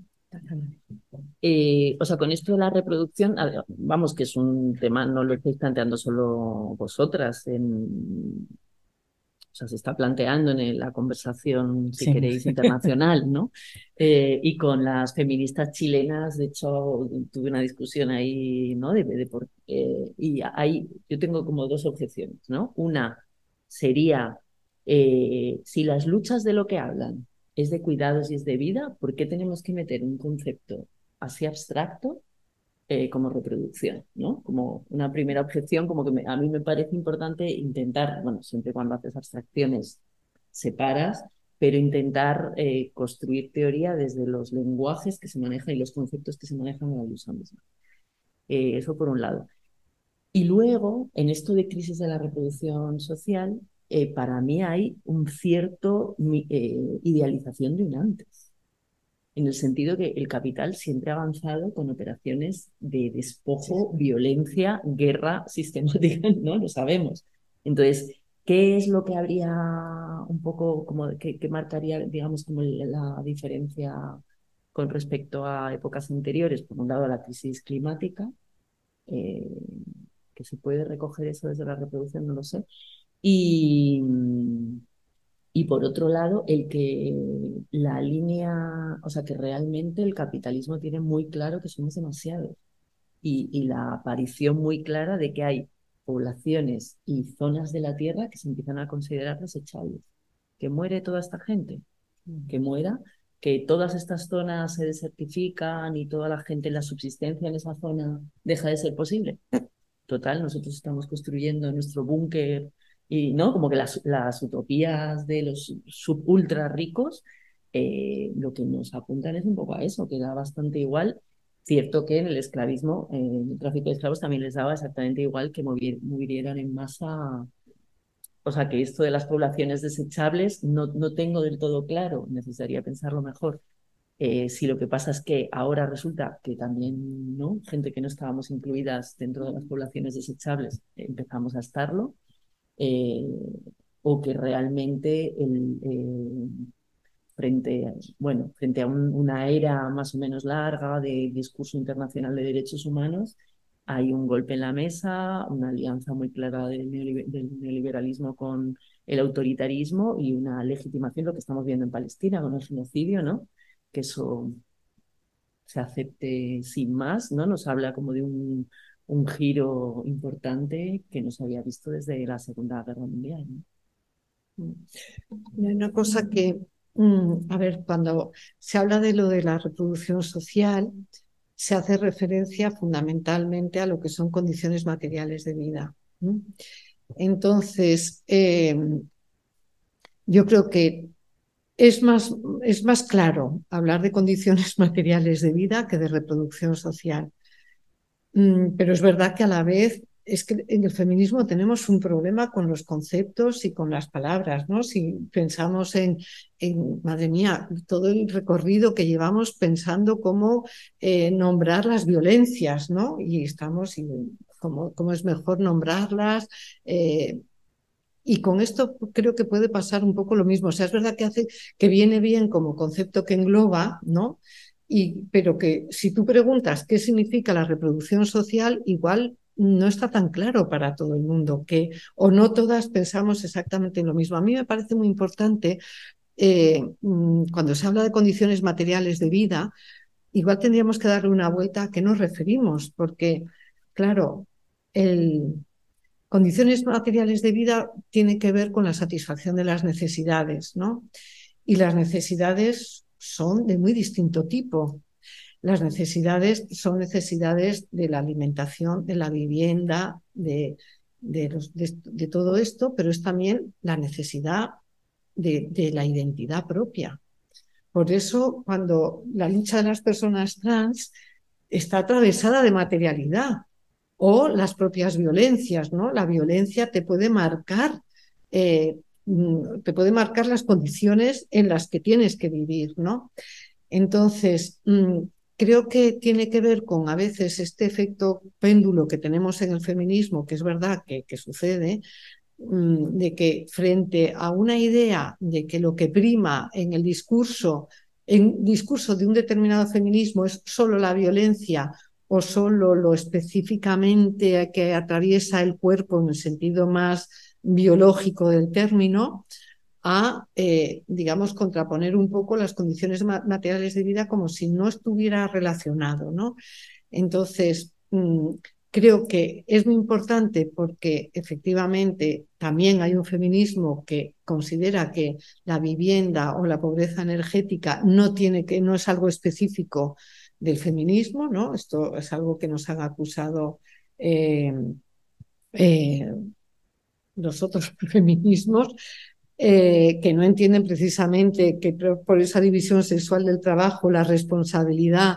Eh, o sea, con esto de la reproducción, vamos, que es un tema, no lo estáis planteando solo vosotras, en, o sea, se está planteando en la conversación, si queréis, internacional, ¿no? Eh, y con las feministas chilenas, de hecho, tuve una discusión ahí, ¿no? De, por, y ahí yo tengo como dos objeciones, ¿no? Una sería eh, si las luchas de lo que hablan es de cuidados y es de vida, ¿por qué tenemos que meter un concepto así abstracto eh, como reproducción? ¿no? Como una primera objeción, como que a mí me parece importante intentar, bueno, siempre cuando haces abstracciones separas, pero intentar eh, construir teoría desde los lenguajes que se manejan y los conceptos que se manejan en la luz misma. Eh, eso por un lado. Y luego, en esto de crisis de la reproducción social, eh, para mí hay un cierto eh, idealización de un antes, en el sentido que el capital siempre ha avanzado con operaciones de despojo, violencia, guerra sistemática, ¿no? Lo sabemos. Entonces, ¿qué es lo que habría un poco, como que, marcaría, digamos, como la diferencia con respecto a épocas anteriores? Por un lado, la crisis climática, eh, que se puede recoger eso desde la reproducción, no lo sé. Y, y por otro lado, el que la línea, o sea, que realmente el capitalismo tiene muy claro que somos demasiados. Y, y la aparición muy clara de que hay poblaciones y zonas de la Tierra que se empiezan a considerar desechables. Que muere toda esta gente, que muera, que todas estas zonas se desertifican y toda la gente, la subsistencia en esa zona deja de ser posible. Total, nosotros estamos construyendo nuestro búnker y no, como que las, las utopías de los sub ultra ricos eh, lo que nos apuntan es un poco a eso, que da bastante igual. Cierto que en el esclavismo, en el tráfico de esclavos también les daba exactamente igual que murieran en masa. O sea, que esto de las poblaciones desechables no, no tengo del todo claro, necesitaría pensarlo mejor. Eh, si lo que pasa es que ahora resulta que también, ¿no? Gente que no estábamos incluidas dentro de las poblaciones desechables, empezamos a estarlo, eh, o que realmente el, eh, frente, a, bueno, frente a una era más o menos larga de discurso internacional de derechos humanos, hay un golpe en la mesa, una alianza muy clara del, neoliberalismo con el autoritarismo y una legitimación, lo que estamos viendo en Palestina con el genocidio, ¿no? Que eso se acepte sin más, ¿no? Nos habla como de un un giro importante que no se había visto desde la Segunda Guerra Mundial. Hay una cosa que mm, a ver, cuando se habla de lo de la reproducción social, se hace referencia fundamentalmente a lo que son condiciones materiales de vida. Entonces, em, yo creo que es más, es más claro hablar de condiciones materiales de vida que de reproducción social. Mm, pero es verdad que a la vez es que en el feminismo tenemos un problema con los conceptos y con las palabras, ¿no? Si pensamos en, madre mía, todo el recorrido que llevamos pensando cómo eh, nombrar las violencias, ¿no? Y estamos, cómo, cómo es mejor nombrarlas. Eh, y con esto creo que puede pasar un poco lo mismo. O sea, es verdad que hace que viene bien como concepto que engloba, ¿no? Y, pero que si tú preguntas qué significa la reproducción social, igual no está tan claro para todo el mundo, que o no todas pensamos exactamente lo mismo. A mí me parece muy importante eh, mm, cuando se habla de condiciones materiales de vida, igual tendríamos que darle una vuelta a qué nos referimos, porque, claro, el, condiciones materiales de vida tiene que ver con la satisfacción de las necesidades, ¿no? Y las necesidades son de muy distinto tipo. Las necesidades son necesidades de la alimentación, de la vivienda, de, de, todo esto, pero es también la necesidad de, la identidad propia. Por eso, cuando la lucha de las personas trans está atravesada de materialidad o las propias violencias, ¿no? La violencia te puede marcar, eh, te puede marcar las condiciones en las que tienes que vivir, ¿no? Entonces, mm, creo que tiene que ver con a veces este efecto péndulo que tenemos en el feminismo, que es verdad que, que sucede, mm, de que frente a una idea de que lo que prima en el discurso, en discurso de un determinado feminismo es solo la violencia o solo lo específicamente que atraviesa el cuerpo en el sentido más biológico del término, a, eh, digamos, contraponer un poco las condiciones materiales de vida como si no estuviera relacionado, ¿no? Entonces, mm, creo que es muy importante porque efectivamente también hay un feminismo que considera que la vivienda o la pobreza energética no tiene que, no es algo específico del feminismo, ¿no? Esto es algo que nos han acusado eh, eh, los otros feminismos, eh, que no entienden precisamente que por esa división sexual del trabajo la responsabilidad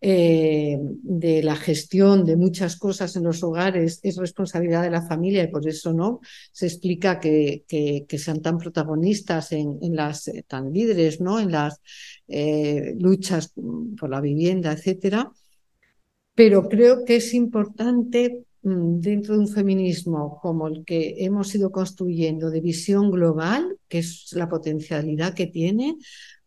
eh, de la gestión de muchas cosas en los hogares es responsabilidad de la familia y por eso no se explica que, que, sean tan protagonistas en, las eh, tan líderes no en las luchas por la vivienda etcétera. Pero creo que es importante dentro de un feminismo como el que hemos ido construyendo de visión global, que es la potencialidad que tiene,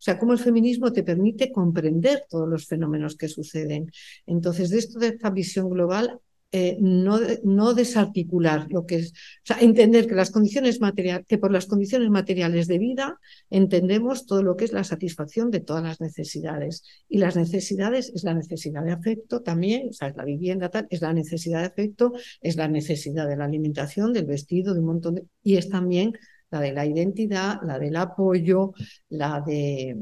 o sea, cómo el feminismo te permite comprender todos los fenómenos que suceden. Entonces, de esto de esta visión global eh, no, desarticular lo que es, o sea, entender que las condiciones materiales, que por las condiciones materiales de vida entendemos todo lo que es la satisfacción de todas las necesidades. Y las necesidades es la necesidad de afecto también, o sea, es la vivienda tal, es la necesidad de afecto, es la necesidad de la alimentación, del vestido, de un montón de, y es también la de la identidad, la del apoyo, la de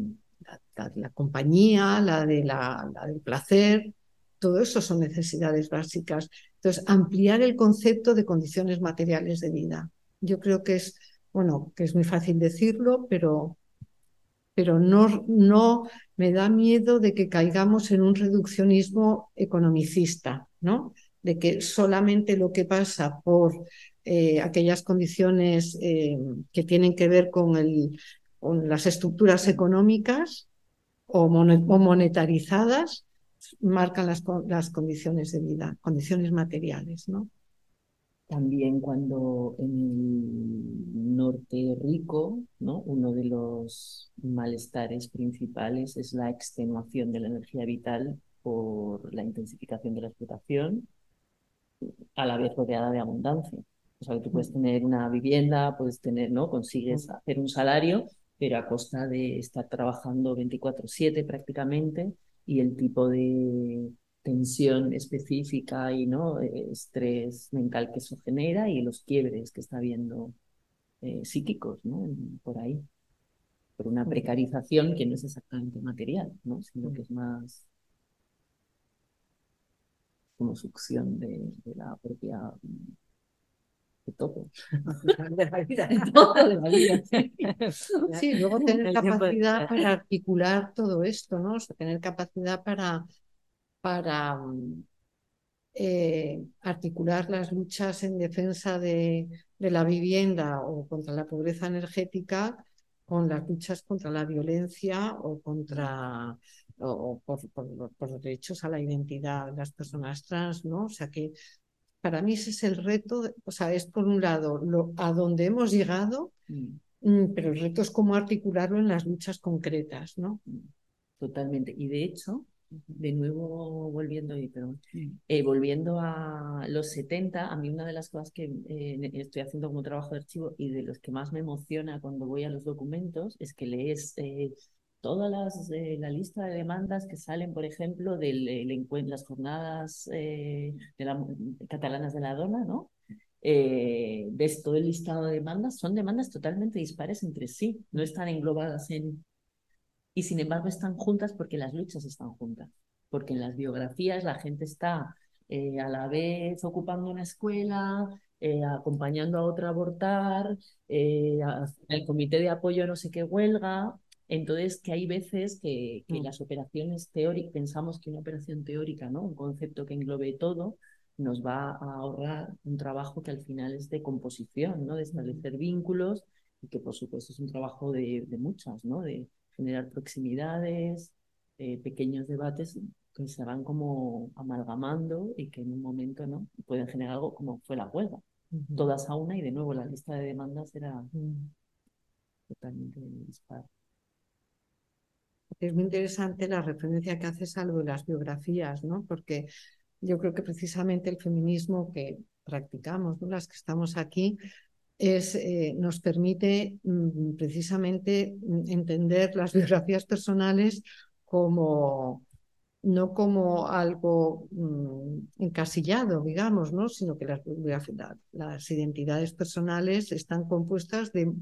la, compañía, la, de la, la del placer, todo eso son necesidades básicas. Entonces, ampliar el concepto de condiciones materiales de vida. Yo creo que es, bueno, que es muy fácil decirlo, pero, pero no, no me da miedo de que caigamos en un reduccionismo economicista, ¿no? De que solamente lo que pasa por eh, aquellas condiciones eh, que tienen que ver con, el, con las estructuras económicas o, monetarizadas marcan las, las condiciones de vida, condiciones materiales, ¿no? También cuando en el norte rico, ¿no? uno de los malestares principales es la extenuación de la energía vital por la intensificación de la explotación, a la vez rodeada de abundancia. O sea, que tú puedes tener una vivienda, puedes tener, ¿no? Consigues hacer un salario, pero a costa de estar trabajando 24/7 prácticamente y el tipo de tensión específica y no eh, estrés mental que eso genera y los quiebres que está habiendo eh, psíquicos ¿no? por ahí. por una precarización que no es exactamente material, ¿no? sino que es más como succión de, la propia de todo. de la vida. De todo de la vida. Sí, luego tener capacidad para articular todo esto, ¿no? O sea, tener capacidad para, para mm, eh, articular las luchas en defensa de, de, la vivienda o contra la pobreza energética con las luchas contra la violencia o contra o por, por, derechos a la identidad de las personas trans, ¿no? O sea que para mí ese es el reto, o sea, es por un lado lo, a donde hemos llegado, mm. Mm, pero el reto es cómo articularlo en las luchas concretas, ¿no? Totalmente. Y de hecho, de nuevo volviendo, eh, volviendo a los 70, a mí una de las cosas que eh, estoy haciendo como trabajo de archivo y de los que más me emociona cuando voy a los documentos es que lees eh, todas las, la lista de demandas que salen, por ejemplo, de las jornadas de la, catalanas de la dona, ¿no? ves todo el listado de demandas, son demandas totalmente dispares entre sí, no están englobadas en y sin embargo están juntas porque las luchas están juntas, porque en las biografías la gente está eh, a la vez ocupando una escuela, eh, acompañando a otra a abortar, eh, el comité de apoyo no sé qué huelga. Entonces, que hay veces que, que mm. las operaciones teóricas, pensamos que una operación teórica, ¿no? un concepto que englobe todo, nos va a ahorrar un trabajo que al final es de composición, ¿no? de establecer vínculos y que por supuesto es un trabajo de, de muchas, ¿no? de, generar proximidades, eh, pequeños debates que se van como amalgamando y que en un momento no pueden generar algo como fue la huelga. Todas a una y de nuevo la lista de demandas era totalmente dispar. Es muy interesante la referencia que haces a lo de las biografías, ¿no? Porque yo creo que precisamente el feminismo que practicamos, las que estamos aquí, es, eh, nos permite mm, precisamente mm, entender las biografías personales como no como algo mm, encasillado, digamos, ¿no? sino que las, las, identidades personales están compuestas de,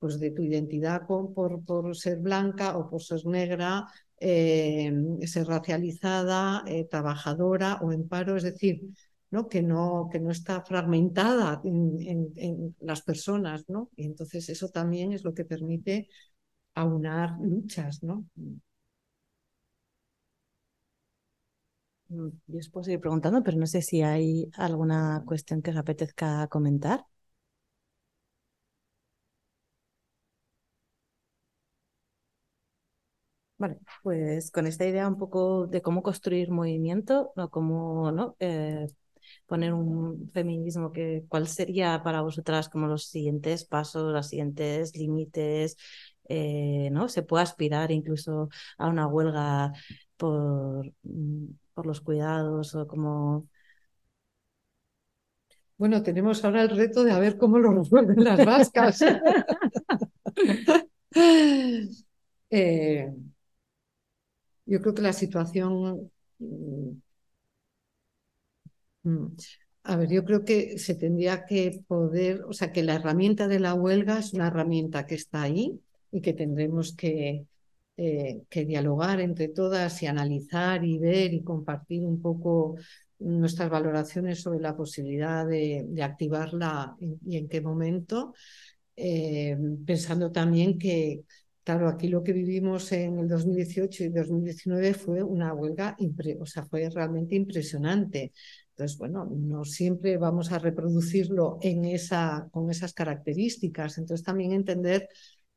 pues, de tu identidad por, por ser blanca o por ser negra, eh, ser racializada, eh, trabajadora o en paro, es decir, ¿no? Que, no, que no está fragmentada en, las personas, ¿no? Y entonces eso también es lo que permite aunar luchas, ¿no? Mm, yo os puedo seguir preguntando, pero no sé si hay alguna cuestión que os apetezca comentar. Vale, pues con esta idea un poco de cómo construir movimiento, o cómo ¿no? Eh, poner un feminismo que cuál sería para vosotras como los siguientes pasos, los siguientes límites, eh, ¿no? Se puede aspirar incluso a una huelga por, mm, por los cuidados o como bueno, tenemos ahora el reto de a ver cómo lo resuelven las vascas. Eh, yo creo que la situación mm, Mm. A ver, yo creo que se tendría que poder, o sea, que la herramienta de la huelga es una herramienta que está ahí y que tendremos que, eh, que dialogar entre todas y analizar y ver y compartir un poco nuestras valoraciones sobre la posibilidad de, activarla y en qué momento, eh, pensando también que, claro, aquí lo que vivimos en el 2018 y 2019 fue una huelga, o sea, fue realmente impresionante. Entonces, bueno, no siempre vamos a reproducirlo en esa, con esas características. Entonces, también entender,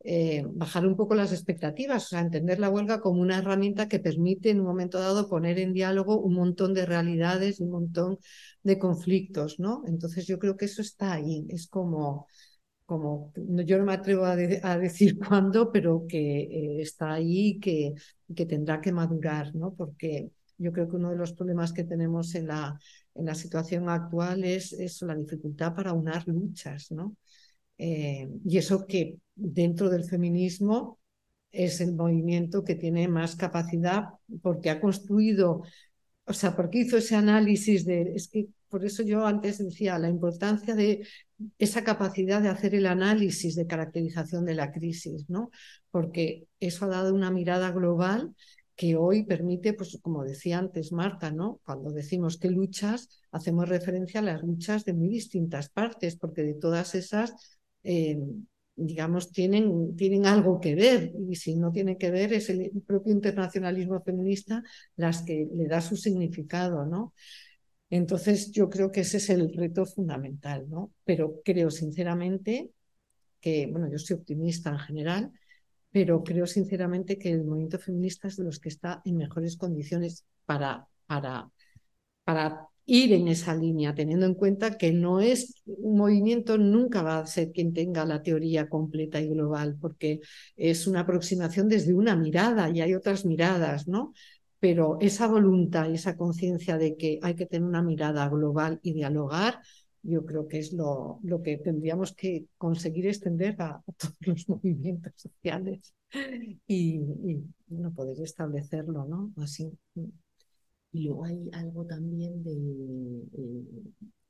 eh, bajar un poco las expectativas, o sea, entender la huelga como una herramienta que permite en un momento dado poner en diálogo un montón de realidades, un montón de conflictos, ¿no? Entonces, yo creo que eso está ahí. Es como, como yo no me atrevo a, decir cuándo, pero que eh, está ahí y que, que tendrá que madurar, ¿no? Porque yo creo que uno de los problemas que tenemos en la en la situación actual es eso, la dificultad para unar luchas, ¿no? Eh, y eso que dentro del feminismo es el movimiento que tiene más capacidad porque ha construido, o sea, porque hizo ese análisis de, es que por eso yo antes decía la importancia de esa capacidad de hacer el análisis de caracterización de la crisis, ¿no? Porque eso ha dado una mirada global que hoy permite, pues como decía antes Marta, ¿no? Cuando decimos que luchas, hacemos referencia a las luchas de muy distintas partes, porque de todas esas, eh, digamos, tienen, tienen algo que ver, y si no tiene que ver es el propio internacionalismo feminista las que le da su significado, ¿no? Entonces yo creo que ese es el reto fundamental, ¿no? Pero creo sinceramente que, bueno, yo soy optimista en general, pero creo sinceramente que el movimiento feminista es de los que está en mejores condiciones para, para, para ir en esa línea, teniendo en cuenta que no es un movimiento, nunca va a ser quien tenga la teoría completa y global, porque es una aproximación desde una mirada y hay otras miradas, ¿no? Pero esa voluntad y esa conciencia de que hay que tener una mirada global y dialogar, yo creo que es lo, lo que tendríamos que conseguir extender a, todos los movimientos sociales y, no poder establecerlo, ¿no? Así. Y luego hay algo también de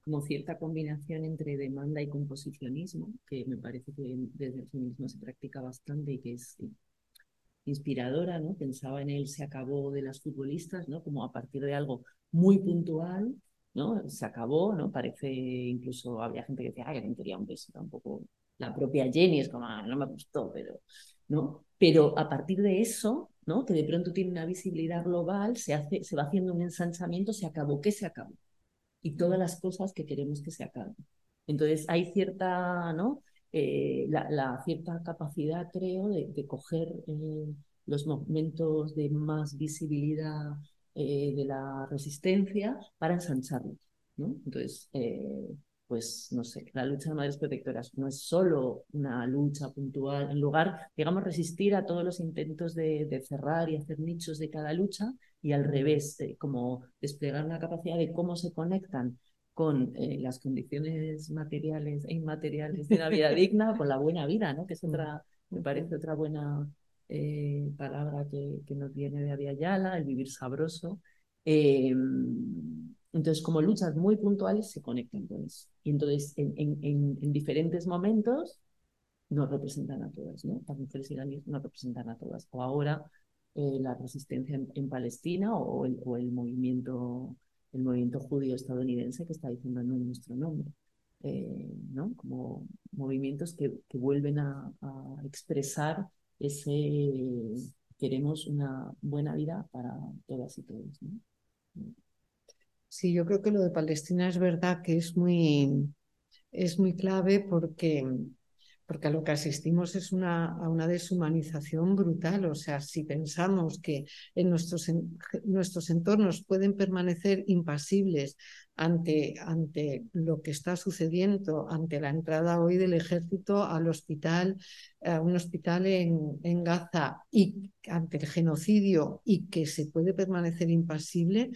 como cierta combinación entre demanda y composicionismo, que me parece que desde el feminismo se practica bastante y que es inspiradora, ¿no? Pensaba en él se acabó de las futbolistas, ¿no? Como a partir de algo muy puntual, ¿no? Se acabó, ¿no? Parece, incluso había gente que decía, ay, no quería un beso, tampoco. La propia Jenny es como, ah, no me gustó, pero, ¿no? Pero a partir de eso, ¿no? Que de pronto tiene una visibilidad global, se, hace, se va haciendo un ensanchamiento, se acabó, ¿qué se acabó? Y todas las cosas que queremos que se acaben. Entonces hay cierta, ¿no? Eh, la, cierta capacidad, creo, de, coger eh, los momentos de más visibilidad eh, de la resistencia para ensancharlo. ¿no? Entonces, pues no sé, la lucha de madres protectoras no es solo una lucha puntual, en lugar, digamos, resistir a todos los intentos de, cerrar y hacer nichos de cada lucha y al revés, como desplegar la capacidad de cómo se conectan con eh, las condiciones materiales e inmateriales de la vida digna, con la buena vida, ¿no? que es otra, me parece otra buena eh, palabra que, que, nos viene de Yala, el vivir sabroso. Eh, entonces, como luchas muy puntuales se conectan con eso. Y entonces, en, en, en, diferentes momentos, nos representan a todas, ¿no? Las mujeres iraníes nos representan a todas. O ahora, eh, la resistencia en, Palestina o el, o el, movimiento, el movimiento judío estadounidense que está diciendo no en nuestro nombre. ¿no? Como movimientos que, que vuelven a, a expresar ese queremos una buena vida para todas y todos. Sí, yo creo que lo de Palestina es verdad que es muy, es muy clave porque porque a lo que asistimos es una, a una deshumanización brutal. O sea, si pensamos que en nuestros, en, nuestros entornos pueden permanecer impasibles ante, ante lo que está sucediendo, ante la entrada hoy del ejército al hospital, a un hospital en, en Gaza y ante el genocidio y que se puede permanecer impasible,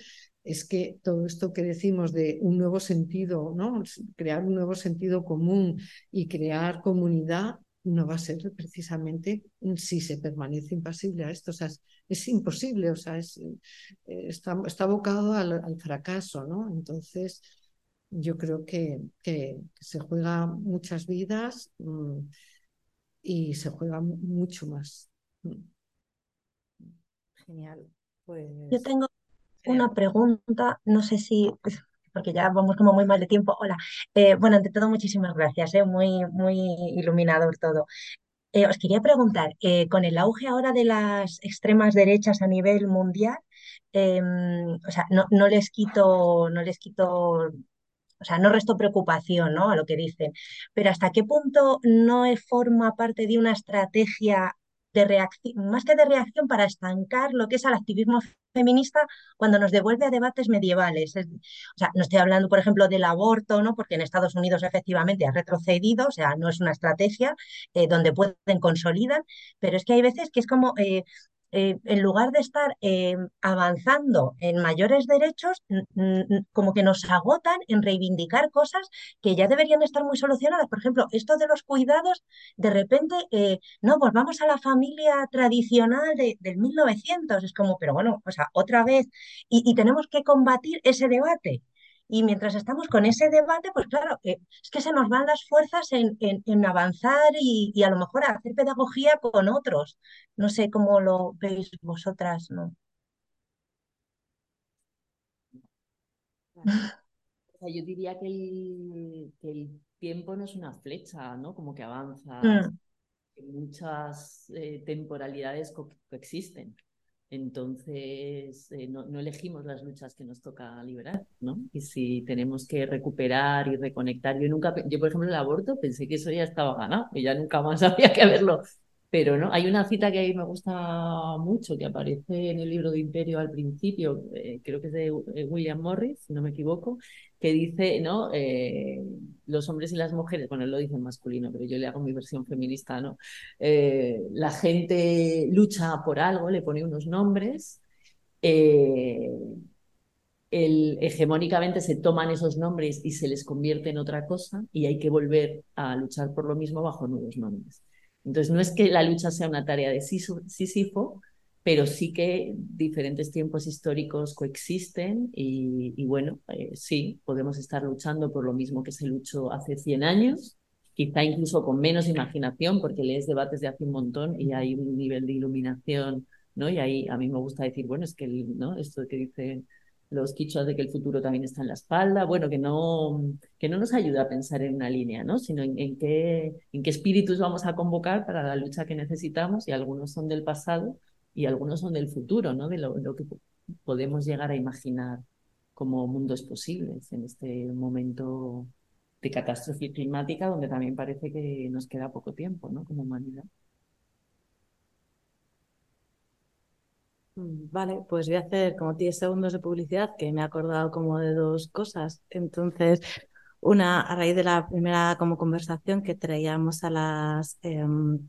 es que todo esto que decimos de un nuevo sentido, ¿no? crear un nuevo sentido común y crear comunidad, no va a ser precisamente si se permanece impasible a esto. O sea, es, imposible, o sea, es, eh, está, está, abocado al, fracaso, ¿no? Entonces, yo creo que, que, se juega muchas vidas mm, y se juega mucho más. Mm. Genial. Pues... Yo tengo una pregunta, no sé si, pues, porque ya vamos como muy mal de tiempo. Hola. Eh, bueno, ante todo, muchísimas gracias, eh, muy, muy iluminador todo. Eh, os quería preguntar, con el auge ahora de las extremas derechas a nivel mundial, em, o sea, no, no, les quito, no les quito, o sea, no resto preocupación, ¿no? A lo que dicen, pero ¿hasta qué punto no forma parte de una estrategia más que de reacción para estancar lo que es el activismo feminista cuando nos devuelve a debates medievales. o sea, no estoy hablando, por ejemplo, del aborto, ¿no? porque en Estados Unidos efectivamente ha retrocedido, o sea, no es una estrategia eh, donde pueden consolidar, pero es que hay veces que es como eh, eh, en lugar de estar eh, avanzando en mayores derechos, como que nos agotan en reivindicar cosas que ya deberían estar muy solucionadas. Por ejemplo, esto de los cuidados, de repente, eh, no, volvamos a la familia tradicional de, del 1900. Es como, pero bueno, o sea, otra vez, y, y tenemos que combatir ese debate. Y mientras estamos con ese debate, pues claro, eh, es que se nos van las fuerzas en, en, avanzar y, y, a lo mejor hacer pedagogía con otros. No sé cómo lo veis vosotras, ¿no? yo diría que el, que el, tiempo no es una flecha, ¿no? Como que avanza. Mm. muchas eh, temporalidades coexisten. Entonces, eh, no, elegimos las luchas que nos toca liberar, ¿no? Y si tenemos que recuperar y reconectar, yo nunca, yo por ejemplo el aborto pensé que eso ya estaba ganado, y ya nunca más había que haberlo. Pero no, hay una cita que a mí me gusta mucho, que aparece en el libro de Imperio al principio, eh, creo que es de William Morris, si no me equivoco, que dice, ¿no? Eh, los hombres y las mujeres, bueno, lo dice en masculino, pero yo le hago mi versión feminista, ¿no? Eh, la gente lucha por algo, le pone unos nombres, eh, el, hegemónicamente se toman esos nombres y se les convierte en otra cosa y hay que volver a luchar por lo mismo bajo nuevos nombres. Entonces, no es que la lucha sea una tarea de Sísifo, pero sí que diferentes tiempos históricos coexisten y, bueno, eh, sí, podemos estar luchando por lo mismo que se luchó hace 100 años, quizá incluso con menos imaginación, porque lees debates de hace un montón y hay un nivel de iluminación, ¿no? Y ahí a mí me gusta decir, bueno, es que, ¿no? Esto que dicen los quichuas de que el futuro también está en la espalda, bueno, que no, que no nos ayuda a pensar en una línea, ¿no? Sino en, en, qué, en qué espíritus vamos a convocar para la lucha que necesitamos y algunos son del pasado y algunos son del futuro, ¿no? De lo, que podemos llegar a imaginar como mundos posibles en este momento de catástrofe climática, donde también parece que nos queda poco tiempo, ¿no? Como humanidad. Mm, vale, pues voy a hacer como 10 segundos de publicidad, que me he acordado como de dos cosas. Entonces, una, a raíz de la primera como conversación que traíamos a las em,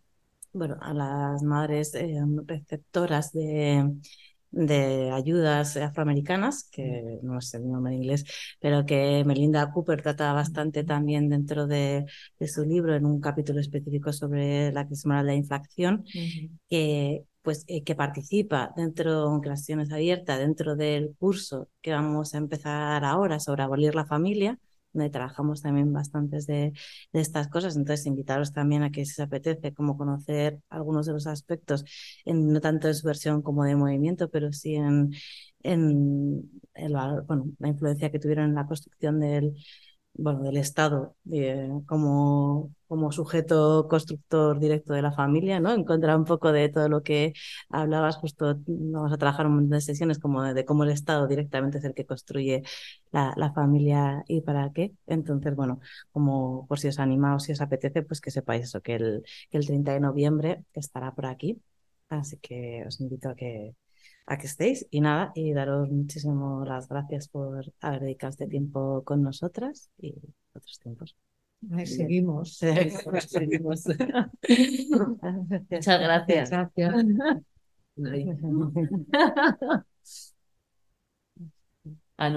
bueno, a las madres eh, receptoras de, de ayudas afroamericanas, que no sé el nombre en inglés, pero que Melinda Cooper trata bastante también dentro de, de su libro, en un capítulo específico sobre la crisis moral de la inflación, que, pues, eh, que participa dentro, aunque la sesión es abierta, dentro del curso que vamos a empezar ahora sobre abolir la familia, donde trabajamos también bastantes de, estas cosas. Entonces, invitaros también a que si os apetece como conocer algunos de los aspectos, no tanto en su versión como de movimiento, pero sí en, en el, bueno, la influencia que tuvieron en la construcción del, bueno, del Estado eh, como, como sujeto constructor directo de la familia, ¿no? Encontrar un poco de todo lo que hablabas, justo vamos a trabajar un montón de sesiones como de, cómo el Estado directamente es el que construye la, la, familia y para qué. Entonces, bueno, como por si os anima o si os apetece, pues que sepáis eso, que el, que el 30 de noviembre estará por aquí. Así que os invito a que, a que estéis. Y nada, y daros muchísimas las gracias por haber dedicado este tiempo con nosotras y otros tiempos. seguimos. seguimos. Muchas gracias. Gracias.